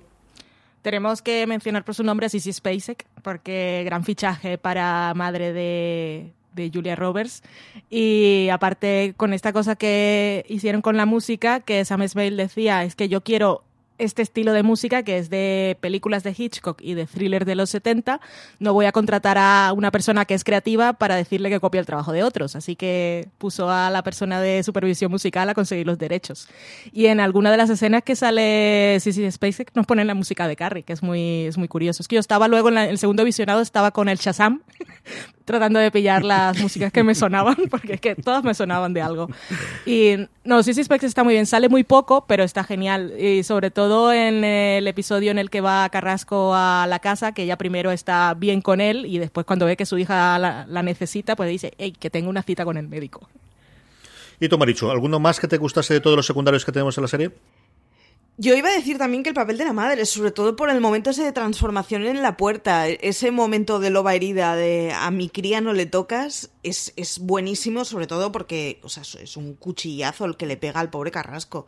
Tenemos que mencionar por su nombre a Sissy Spacek, porque gran fichaje para madre de, de Julia Roberts. Y aparte, con esta cosa que hicieron con la música, que Sam Esmail decía, es que yo quiero este estilo de música que es de películas de Hitchcock y de thriller de los 70, no voy a contratar a una persona que es creativa para decirle que copia el trabajo de otros. Así que puso a la persona de supervisión musical a conseguir los derechos. Y en alguna de las escenas que sale Sissy SpaceX nos ponen la música de Carrie, que es muy, es muy curioso. Es que yo estaba luego en, el segundo visionado, estaba con el Shazam tratando de pillar las músicas que me sonaban, porque es que todas me sonaban de algo. Y no, Sissy Specs está muy bien, sale muy poco, pero está genial. Y sobre todo en el episodio en el que va Carrasco a la casa, que ella primero está bien con él y después cuando ve que su hija la, necesita, pues dice, hey, que tengo una cita con el médico. Y tú, Marichu, ¿alguno más que te gustase de todos los secundarios que tenemos en la serie? Yo iba a decir también que el papel de la madre, sobre todo por el momento ese de transformación en la puerta, ese momento de loba herida de a mi cría no le tocas, es, es buenísimo, sobre todo porque o sea, es un cuchillazo el que le pega al pobre Carrasco.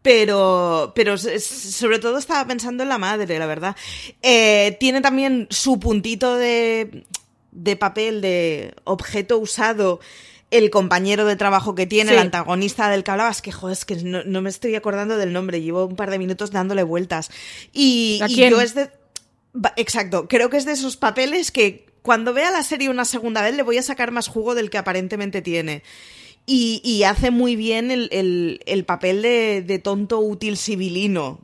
Pero, pero sobre todo estaba pensando en la madre, la verdad. Eh, tiene también su puntito de, de papel, de objeto usado el compañero de trabajo que tiene, el antagonista del que hablabas, que joder, es que no, me estoy acordando del nombre, llevo un par de minutos dándole vueltas. Y, yo es de... Exacto, creo que es de esos papeles que cuando vea la serie una segunda vez le voy a sacar más jugo del que aparentemente tiene. Y, hace muy bien el, papel de, de, tonto útil civilino,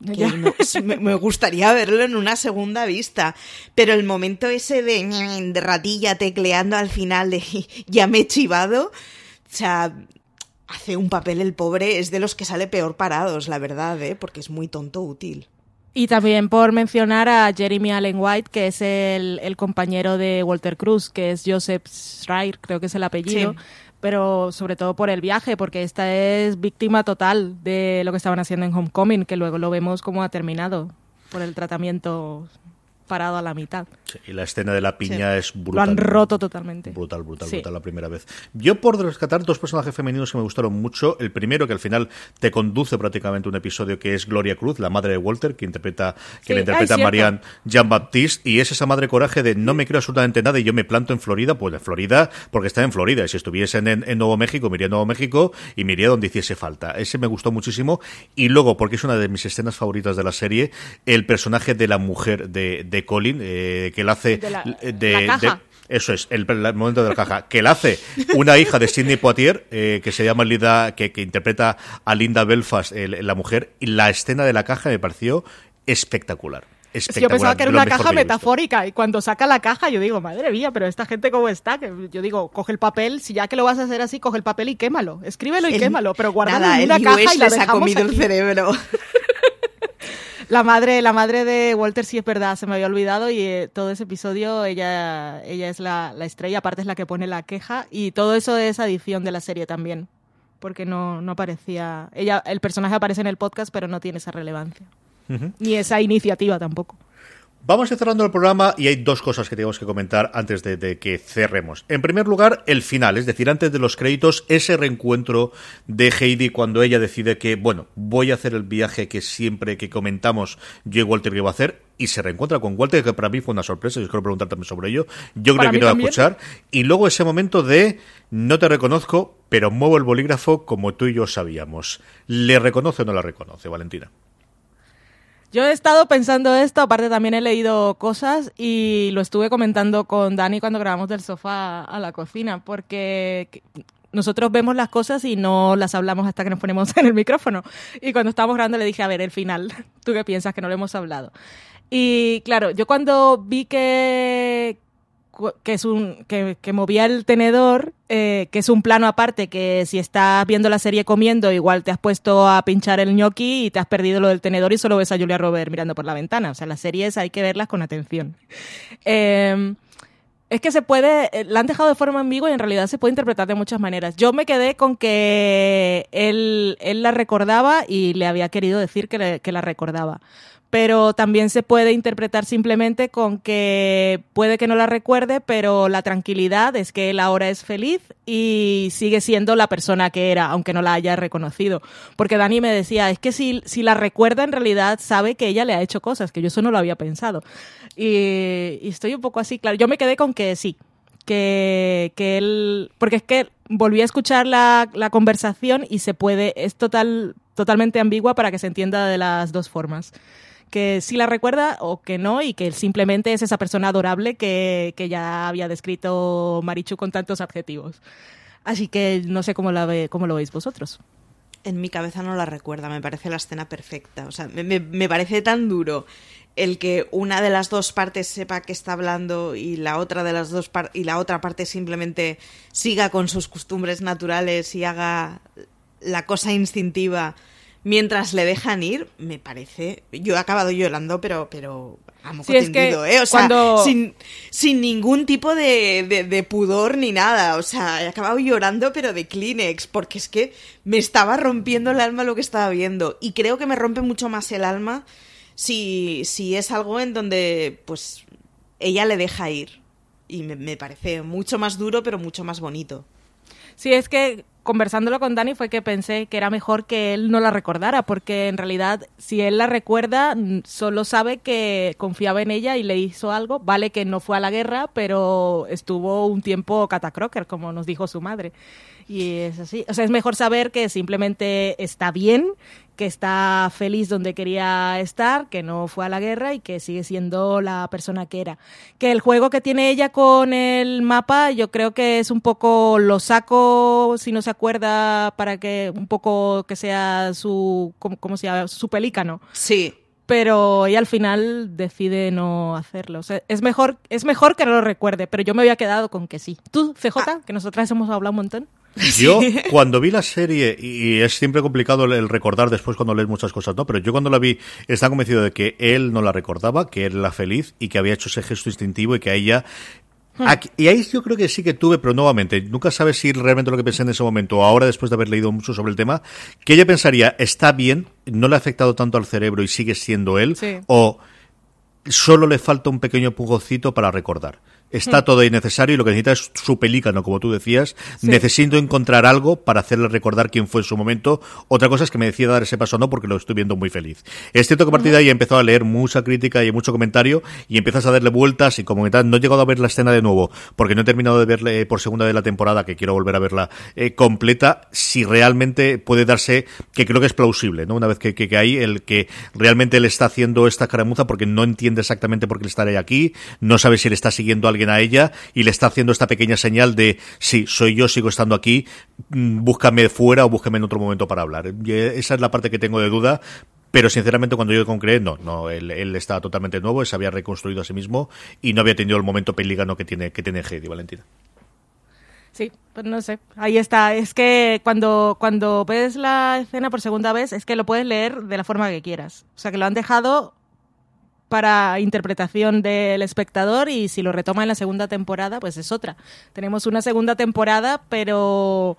me, gustaría verlo en una segunda vista, pero el momento ese de, ratilla tecleando al final de ya me he chivado, o sea, hace un papel el pobre, es de los que sale peor parados, la verdad, ¿eh? porque es muy tonto útil. Y también por mencionar a Jeremy Allen White, que es el, compañero de Walter Cruz, que es Joseph Schreier, creo que es el apellido pero sobre todo por el viaje, porque esta es víctima total de lo que estaban haciendo en Homecoming, que luego lo vemos como ha terminado por el tratamiento parado a la mitad. y la escena de la piña es brutal. Lo han roto totalmente. Brutal, brutal, brutal la primera vez. Yo por rescatar dos personajes femeninos que me gustaron mucho. El primero, que al final te conduce prácticamente un episodio, que es Gloria Cruz, la madre de Walter, que interpreta, que le interpreta a Marianne Jean Baptiste, y es esa madre coraje de no me creo absolutamente nada y yo me planto en Florida, pues en Florida, porque está en Florida. Y si estuviese en, Nuevo México, me iría a Nuevo México y me iría donde hiciese falta. Ese me gustó muchísimo. Y luego, porque es una de mis escenas favoritas de la serie, el personaje de la mujer de de Colin, eh, que él hace de, eso es, el, momento de la caja. Que él hace una hija de Sidney Poitier, eh, que se llama Linda, que, interpreta a Linda Belfast, la mujer, y la escena de la caja me pareció espectacular. Yo pensaba que era una caja metafórica y cuando saca la caja yo digo, madre mía, pero esta gente cómo está. Que yo digo, coge el papel, si ya que lo vas a hacer así, coge el papel y quémalo. Escríbelo y quémalo, pero guárdalo en una caja y la ha comido el cerebro. La madre, la madre de Walter sí es verdad, se me había olvidado y eh, todo ese episodio ella, ella es la, estrella, aparte es la que pone la queja y todo eso es adición de la serie también, porque no, no aparecía, ella, el personaje aparece en el podcast pero no tiene esa relevancia, ni esa iniciativa tampoco. Vamos a ir cerrando el programa y hay dos cosas que tenemos que comentar antes de, que cerremos. En primer lugar, el final, es decir, antes de los créditos, ese reencuentro de Heidi cuando ella decide que, bueno, voy a hacer el viaje que siempre que comentamos yo y Walter iba a hacer y se reencuentra con Walter, que para mí fue una sorpresa, yo quiero preguntar también sobre ello. Yo creo que no va a escuchar. Y luego ese momento de no te reconozco, pero muevo el bolígrafo como tú y yo sabíamos. ¿Le reconoce o no la reconoce, Valentina? Yo he estado pensando esto, aparte también he leído cosas y lo estuve comentando con Dani cuando grabamos del sofá a la cocina, porque nosotros vemos las cosas y no las hablamos hasta que nos ponemos en el micrófono. Y cuando estábamos grabando le dije, a ver, el final, ¿tú qué piensas que no lo hemos hablado? Y claro, yo cuando vi que, que es un que, movía el tenedor, eh, que es un plano aparte, que si estás viendo la serie comiendo, igual te has puesto a pinchar el gnocchi y te has perdido lo del tenedor y solo ves a Julia Robert mirando por la ventana. O sea, las series hay que verlas con atención. Eh, es que se puede, eh, la han dejado de forma ambigua y en realidad se puede interpretar de muchas maneras. Yo me quedé con que él, él la recordaba y le había querido decir que, que la recordaba pero también se puede interpretar simplemente con que puede que no la recuerde, pero la tranquilidad es que él ahora es feliz y sigue siendo la persona que era, aunque no la haya reconocido. Porque Dani me decía, es que si, si la recuerda en realidad sabe que ella le ha hecho cosas, que yo eso no lo había pensado. Y, estoy un poco así, claro, yo me quedé con que sí, que, que él, porque es que volví a escuchar la, la conversación y se puede, es total, totalmente ambigua para que se entienda de las dos formas que sí la recuerda o que no y que simplemente es esa persona adorable que, ya había descrito Marichu con tantos adjetivos. Así que no sé cómo, la ve, cómo lo veis vosotros. En mi cabeza no la recuerda, me parece la escena perfecta. O sea, me, parece tan duro el que una de las dos partes sepa que está hablando y la otra de las dos y la otra parte simplemente siga con sus costumbres naturales y haga la cosa instintiva mientras le dejan ir, me parece. Yo he acabado llorando, pero, pero a moco tendido, ¿eh? O sea, sin, sin, ningún tipo de, de, pudor ni nada. O sea, he acabado llorando, pero de Kleenex, porque es que me estaba rompiendo el alma lo que estaba viendo. Y creo que me rompe mucho más el alma si, si es algo en donde, pues, ella le deja ir. Y me, me parece mucho más duro, pero mucho más bonito. Sí, es que conversándolo con Dani fue que pensé que era mejor que él no la recordara, porque en realidad si él la recuerda, solo sabe que confiaba en ella y le hizo algo. Vale que no fue a la guerra, pero estuvo un tiempo catacroker, como nos dijo su madre. Y es así. O sea, es mejor saber que simplemente está bien, que está feliz donde quería estar, que no fue a la guerra y que sigue siendo la persona que era. Que el juego que tiene ella con el mapa, yo creo que es un poco lo saco, si no se acuerda, para que un poco que sea su, ¿cómo, se llama? Su pelícano. Sí. Pero ella al final decide no hacerlo. O sea, es mejor, es mejor que no lo recuerde, pero yo me había quedado con que sí. ¿Tú, CJ, ah. que nosotras hemos hablado un montón? Yo, cuando vi la serie, y es siempre complicado el recordar después cuando lees muchas cosas, ¿no? Pero yo cuando la vi, estaba convencido de que él no la recordaba, que él era feliz y que había hecho ese gesto instintivo y que a ella hmm. y ahí yo creo que sí que tuve, pero nuevamente, nunca sabes si realmente lo que pensé en ese momento, o ahora después de haber leído mucho sobre el tema, que ella pensaría, está bien, no le ha afectado tanto al cerebro y sigue siendo él, o solo le falta un pequeño pugocito para recordar. Está hmm. todo ahí necesario y lo que necesita es su pelícano, como tú decías. Necesito encontrar algo para hacerle recordar quién fue en su momento. Otra cosa es que me decía dar ese paso no, porque lo estoy viendo muy feliz. Es cierto que a partir de ahí he empezado a leer mucha crítica y mucho comentario y empiezas a darle vueltas y como tal, no he llegado a ver la escena de nuevo porque no he terminado de verle por segunda de la temporada, que quiero volver a verla eh, completa, si realmente puede darse, que creo que es plausible, ¿no? Una vez que, que, hay el que realmente le está haciendo esta caramuza porque no entiende exactamente por qué le estaré aquí, no sabe si le está siguiendo alguien a ella y le está haciendo esta pequeña señal de sí, soy yo, sigo estando aquí, mm, búscame fuera o búscame en otro momento para hablar. Esa es la parte que tengo de duda, pero sinceramente cuando yo concreé, no, no, él, él estaba totalmente nuevo, se había reconstruido a sí mismo y no había tenido el momento pelígano que tiene, que tiene Heidi, Valentina. Sí, pues no sé. Ahí está. Es que cuando, cuando ves la escena por segunda vez, es que lo puedes leer de la forma que quieras. O sea, que lo han dejado para interpretación del espectador y si lo retoma en la segunda temporada, pues es otra. Tenemos una segunda temporada, pero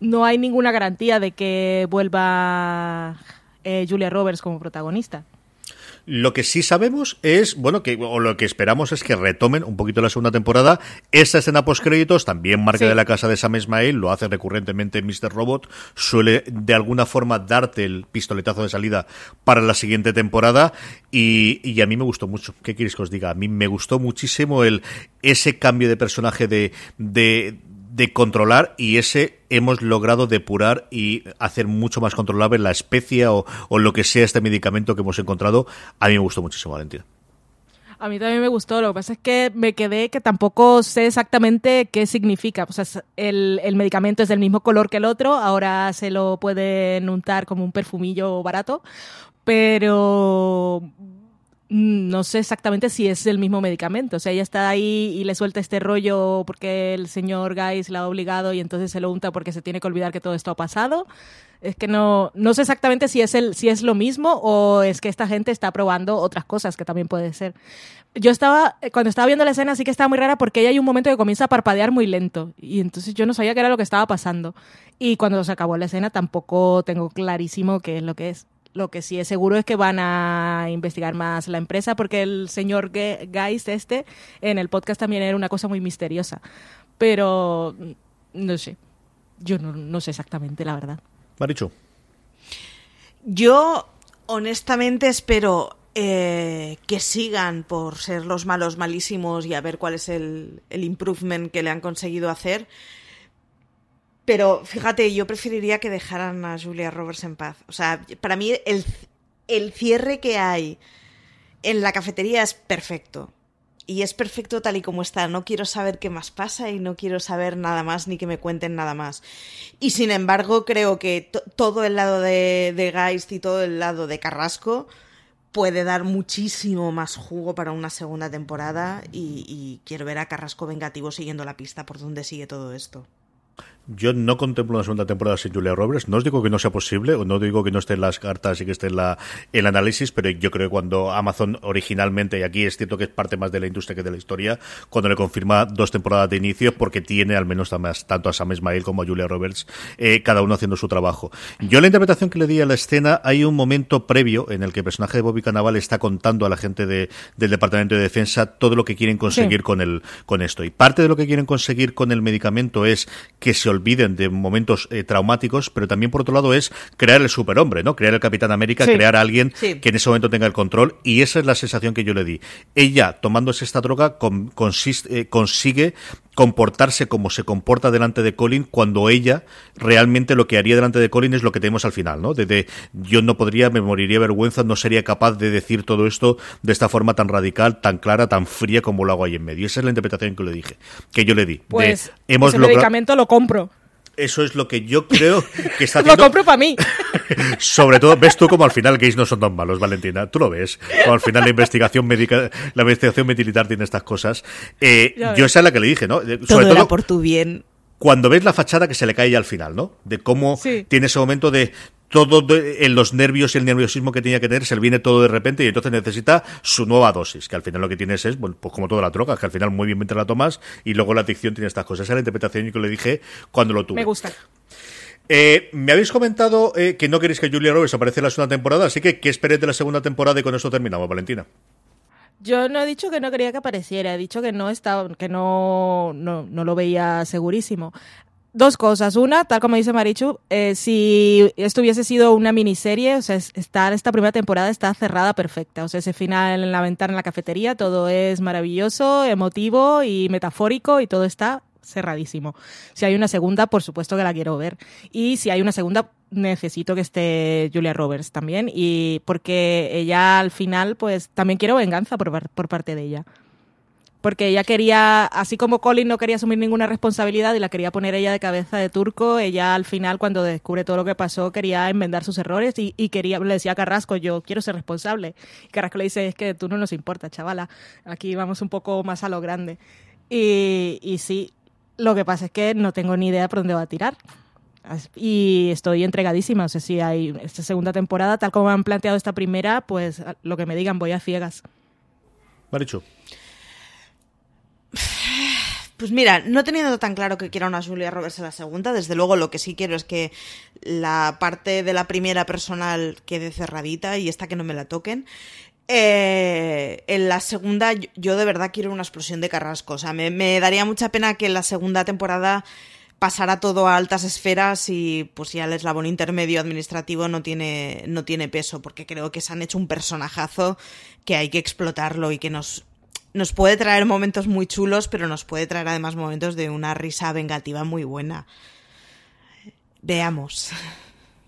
no hay ninguna garantía de que vuelva eh, Julia Roberts como protagonista. Lo que sí sabemos es, bueno, que o lo que esperamos es que retomen un poquito la segunda temporada. Esa escena post créditos, también marca de la casa de Sam Ismail, lo hace recurrentemente Mr. Robot, suele de alguna forma darte el pistoletazo de salida para la siguiente temporada y, y a mí me gustó mucho. ¿Qué queréis que os diga? A mí me gustó muchísimo el ese cambio de personaje de, de de controlar y ese hemos logrado depurar y hacer mucho más controlable la especie o, o lo que sea este medicamento que hemos encontrado. A mí me gustó muchísimo, Valentina. A mí también me gustó, lo que pasa es que me quedé que tampoco sé exactamente qué significa. O sea, el, el medicamento es del mismo color que el otro, ahora se lo pueden untar como un perfumillo barato, pero no sé exactamente si es el mismo medicamento. O sea, ella está ahí y le suelta este rollo porque el señor Guys la ha obligado y entonces se lo unta porque se tiene que olvidar que todo esto ha pasado. Es que no, no sé exactamente si es, el, si es lo mismo o es que esta gente está probando otras cosas, que también puede ser. Yo estaba, cuando estaba viendo la escena, sí que estaba muy rara porque ella hay un momento que comienza a parpadear muy lento y entonces yo no sabía qué era lo que estaba pasando. Y cuando se acabó la escena tampoco tengo clarísimo qué es lo que es. Lo que sí es seguro es que van a investigar más la empresa porque el señor Geist este en el podcast también era una cosa muy misteriosa. Pero no sé, yo no, no sé exactamente la verdad. Marichu. Yo honestamente espero eh, que sigan por ser los malos malísimos y a ver cuál es el, el improvement que le han conseguido hacer. Pero fíjate, yo preferiría que dejaran a Julia Roberts en paz. O sea, para mí el, el cierre que hay en la cafetería es perfecto. Y es perfecto tal y como está. No quiero saber qué más pasa y no quiero saber nada más ni que me cuenten nada más. Y sin embargo, creo que todo el lado de, de Geist y todo el lado de Carrasco puede dar muchísimo más jugo para una segunda temporada y, y quiero ver a Carrasco vengativo siguiendo la pista por donde sigue todo esto. Yo no contemplo una segunda temporada sin Julia Roberts. No os digo que no sea posible, o no digo que no esté en las cartas y que esté en la, el análisis, pero yo creo que cuando Amazon originalmente, y aquí es cierto que es parte más de la industria que de la historia, cuando le confirma dos temporadas de inicio, porque tiene al menos tanto a Sam Ismail como a Julia Roberts, eh, cada uno haciendo su trabajo. Yo la interpretación que le di a la escena, hay un momento previo en el que el personaje de Bobby Cannavale está contando a la gente de, del Departamento de Defensa todo lo que quieren conseguir sí. con, el, con esto. Y parte de lo que quieren conseguir con el medicamento es que se olviden de momentos eh, traumáticos, pero también por otro lado es crear el superhombre, ¿no? Crear el Capitán América, sí. crear a alguien sí. que en ese momento tenga el control y esa es la sensación que yo le di. Ella, tomándose esta droga, con, consiste, eh, consigue comportarse como se comporta delante de Colin cuando ella realmente lo que haría delante de Colin es lo que tenemos al final, ¿no? De, de yo no podría, me moriría vergüenza, no sería capaz de decir todo esto de esta forma tan radical, tan clara, tan fría como lo hago ahí en medio. Esa es la interpretación que le dije, que yo le di. Pues de, hemos ese medicamento lo compro. Eso es lo que yo creo que está haciendo. lo compro para mí. Sobre todo, ves tú como al final gays no son tan malos, Valentina. Tú lo ves. Como al final la investigación médica, la investigación militar tiene estas cosas. Eh, yo esa es la que le dije, ¿no? Sobre todo, todo por tu bien cuando ves la fachada que se le cae ya al final, ¿no? De cómo sí. tiene ese momento de todo de, en los nervios y el nerviosismo que tenía que tener, se le viene todo de repente y entonces necesita su nueva dosis, que al final lo que tienes es, bueno, pues como toda la droga, que al final muy bien mientras la tomas y luego la adicción tiene estas cosas. Esa es la interpretación que le dije cuando lo tuve. Me gusta. Eh, me habéis comentado eh, que no queréis que Julia Roberts aparezca en la segunda temporada, así que ¿qué esperéis de la segunda temporada y con eso terminamos, Valentina? Yo no he dicho que no quería que apareciera, he dicho que no estaba, que no, no, lo veía segurísimo. Dos cosas. Una, tal como dice Marichu, eh, si esto hubiese sido una miniserie, o sea, estar esta primera temporada está cerrada perfecta. O sea, ese final en la ventana en la cafetería, todo es maravilloso, emotivo y metafórico y todo está cerradísimo. Si hay una segunda, por supuesto que la quiero ver. Y si hay una segunda, necesito que esté Julia Roberts también. Y porque ella al final, pues también quiero venganza por, por parte de ella. Porque ella quería, así como Colin no quería asumir ninguna responsabilidad y la quería poner ella de cabeza de turco, ella al final, cuando descubre todo lo que pasó, quería enmendar sus errores y, quería, le decía a Carrasco, yo quiero ser responsable. Y Carrasco le dice, es que tú no nos importa, chavala. Aquí vamos un poco más a lo grande. Y sí, lo que pasa es que no tengo ni idea por dónde va a tirar. Y estoy entregadísima. O sea, si hay esta segunda temporada, tal como han planteado esta primera, pues lo que me digan, voy a ciegas. Marichu. Pues mira, no teniendo tan claro que quiera una Julia Roberts en la segunda, desde luego lo que sí quiero es que la parte de la primera personal quede cerradita y esta que no me la toquen. Eh, en la segunda, yo de verdad quiero una explosión de Carrasco. O sea, me, daría mucha pena que en la segunda temporada pasara todo a altas esferas y pues ya el eslabón intermedio administrativo no tiene, no tiene peso, porque creo que se han hecho un personajazo que hay que explotarlo y que nos nos puede traer momentos muy chulos, pero nos puede traer además momentos de una risa vengativa muy buena. Veamos.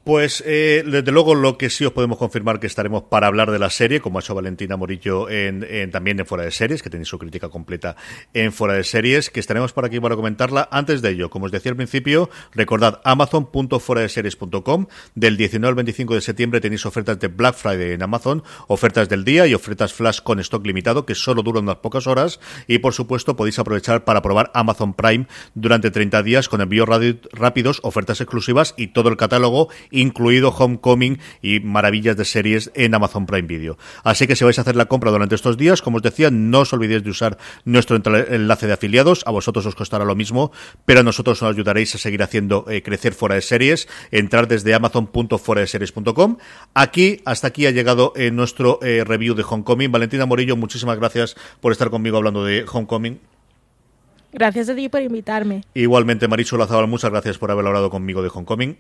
Pues eh, desde luego lo que sí os podemos confirmar que estaremos para hablar de la serie, como ha hecho Valentina Morillo en, también en Fuera de Series, que tenéis su crítica completa en Fuera de Series, que estaremos por aquí para comentarla. Antes de ello, como os decía al principio, recordad amazon.fueradeseries.com. Del 19 al 25 de septiembre tenéis ofertas de Black Friday en Amazon, ofertas del día y ofertas flash con stock limitado que solo duran unas pocas horas. Y por supuesto podéis aprovechar para probar Amazon Prime durante 30 días con envíos rápidos, ofertas exclusivas y todo el catálogo incluido Homecoming y maravillas de series en Amazon Prime Video. Así que si vais a hacer la compra durante estos días, como os decía, no os olvidéis de usar nuestro enlace de afiliados, a vosotros os costará lo mismo, pero a nosotros nos ayudaréis a seguir haciendo eh, crecer fuera de series, entrar desde amazon.foradeseries.com. Aquí, hasta aquí ha llegado eh, nuestro eh, review de Homecoming. Valentina Morillo, muchísimas gracias por estar conmigo hablando de Homecoming. Gracias a ti por invitarme. Igualmente, Marichu Lazabal, muchas gracias por haber hablado conmigo de Homecoming.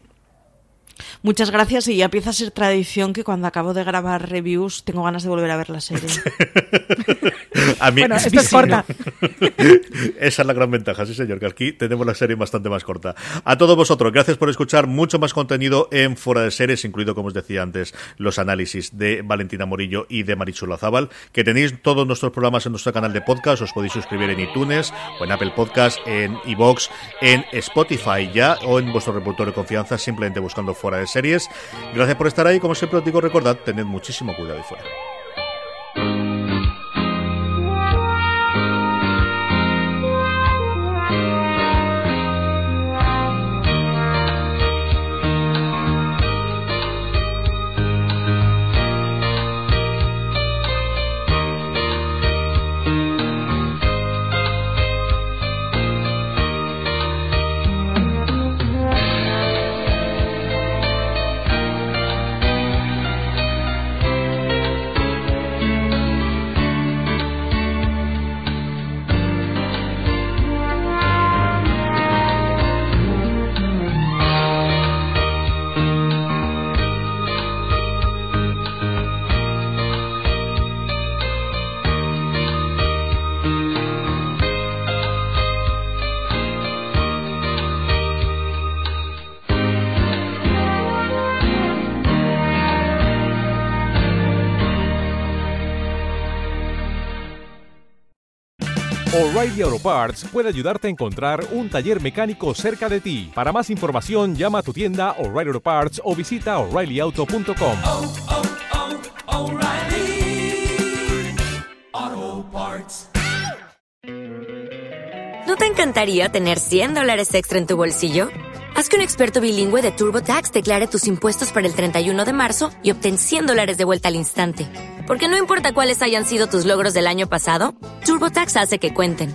Muchas gracias y ya empieza a ser tradición que cuando acabo de grabar reviews tengo ganas de volver a ver la serie. a mí, bueno, esto es corta. Esa es la gran ventaja, sí señor, que aquí tenemos la serie bastante más corta. A todos vosotros, gracias por escuchar mucho más contenido en Fuera de Series, incluido, como os decía antes, los análisis de Valentina Morillo y de Marichula Zaval, que tenéis todos nuestros programas en nuestro canal de podcast, os podéis suscribir en iTunes o en Apple Podcast, en iVoox, en Spotify ya o en vuestro reportor de confianza, simplemente buscando Fuera de Series. Gracias por estar ahí, como siempre os digo, recordad, tened muchísimo cuidado ahí fuera. Auto Parts puede ayudarte a encontrar un taller mecánico cerca de ti. Para más información, llama a tu tienda O'Reilly Auto Parts o visita oreillyauto.com. Oh, oh, oh, ¿No te encantaría tener 100 dólares extra en tu bolsillo? Haz que un experto bilingüe de TurboTax declare tus impuestos para el 31 de marzo y obtén 100 dólares de vuelta al instante porque no importa cuáles hayan sido tus logros del año pasado, TurboTax hace que cuenten.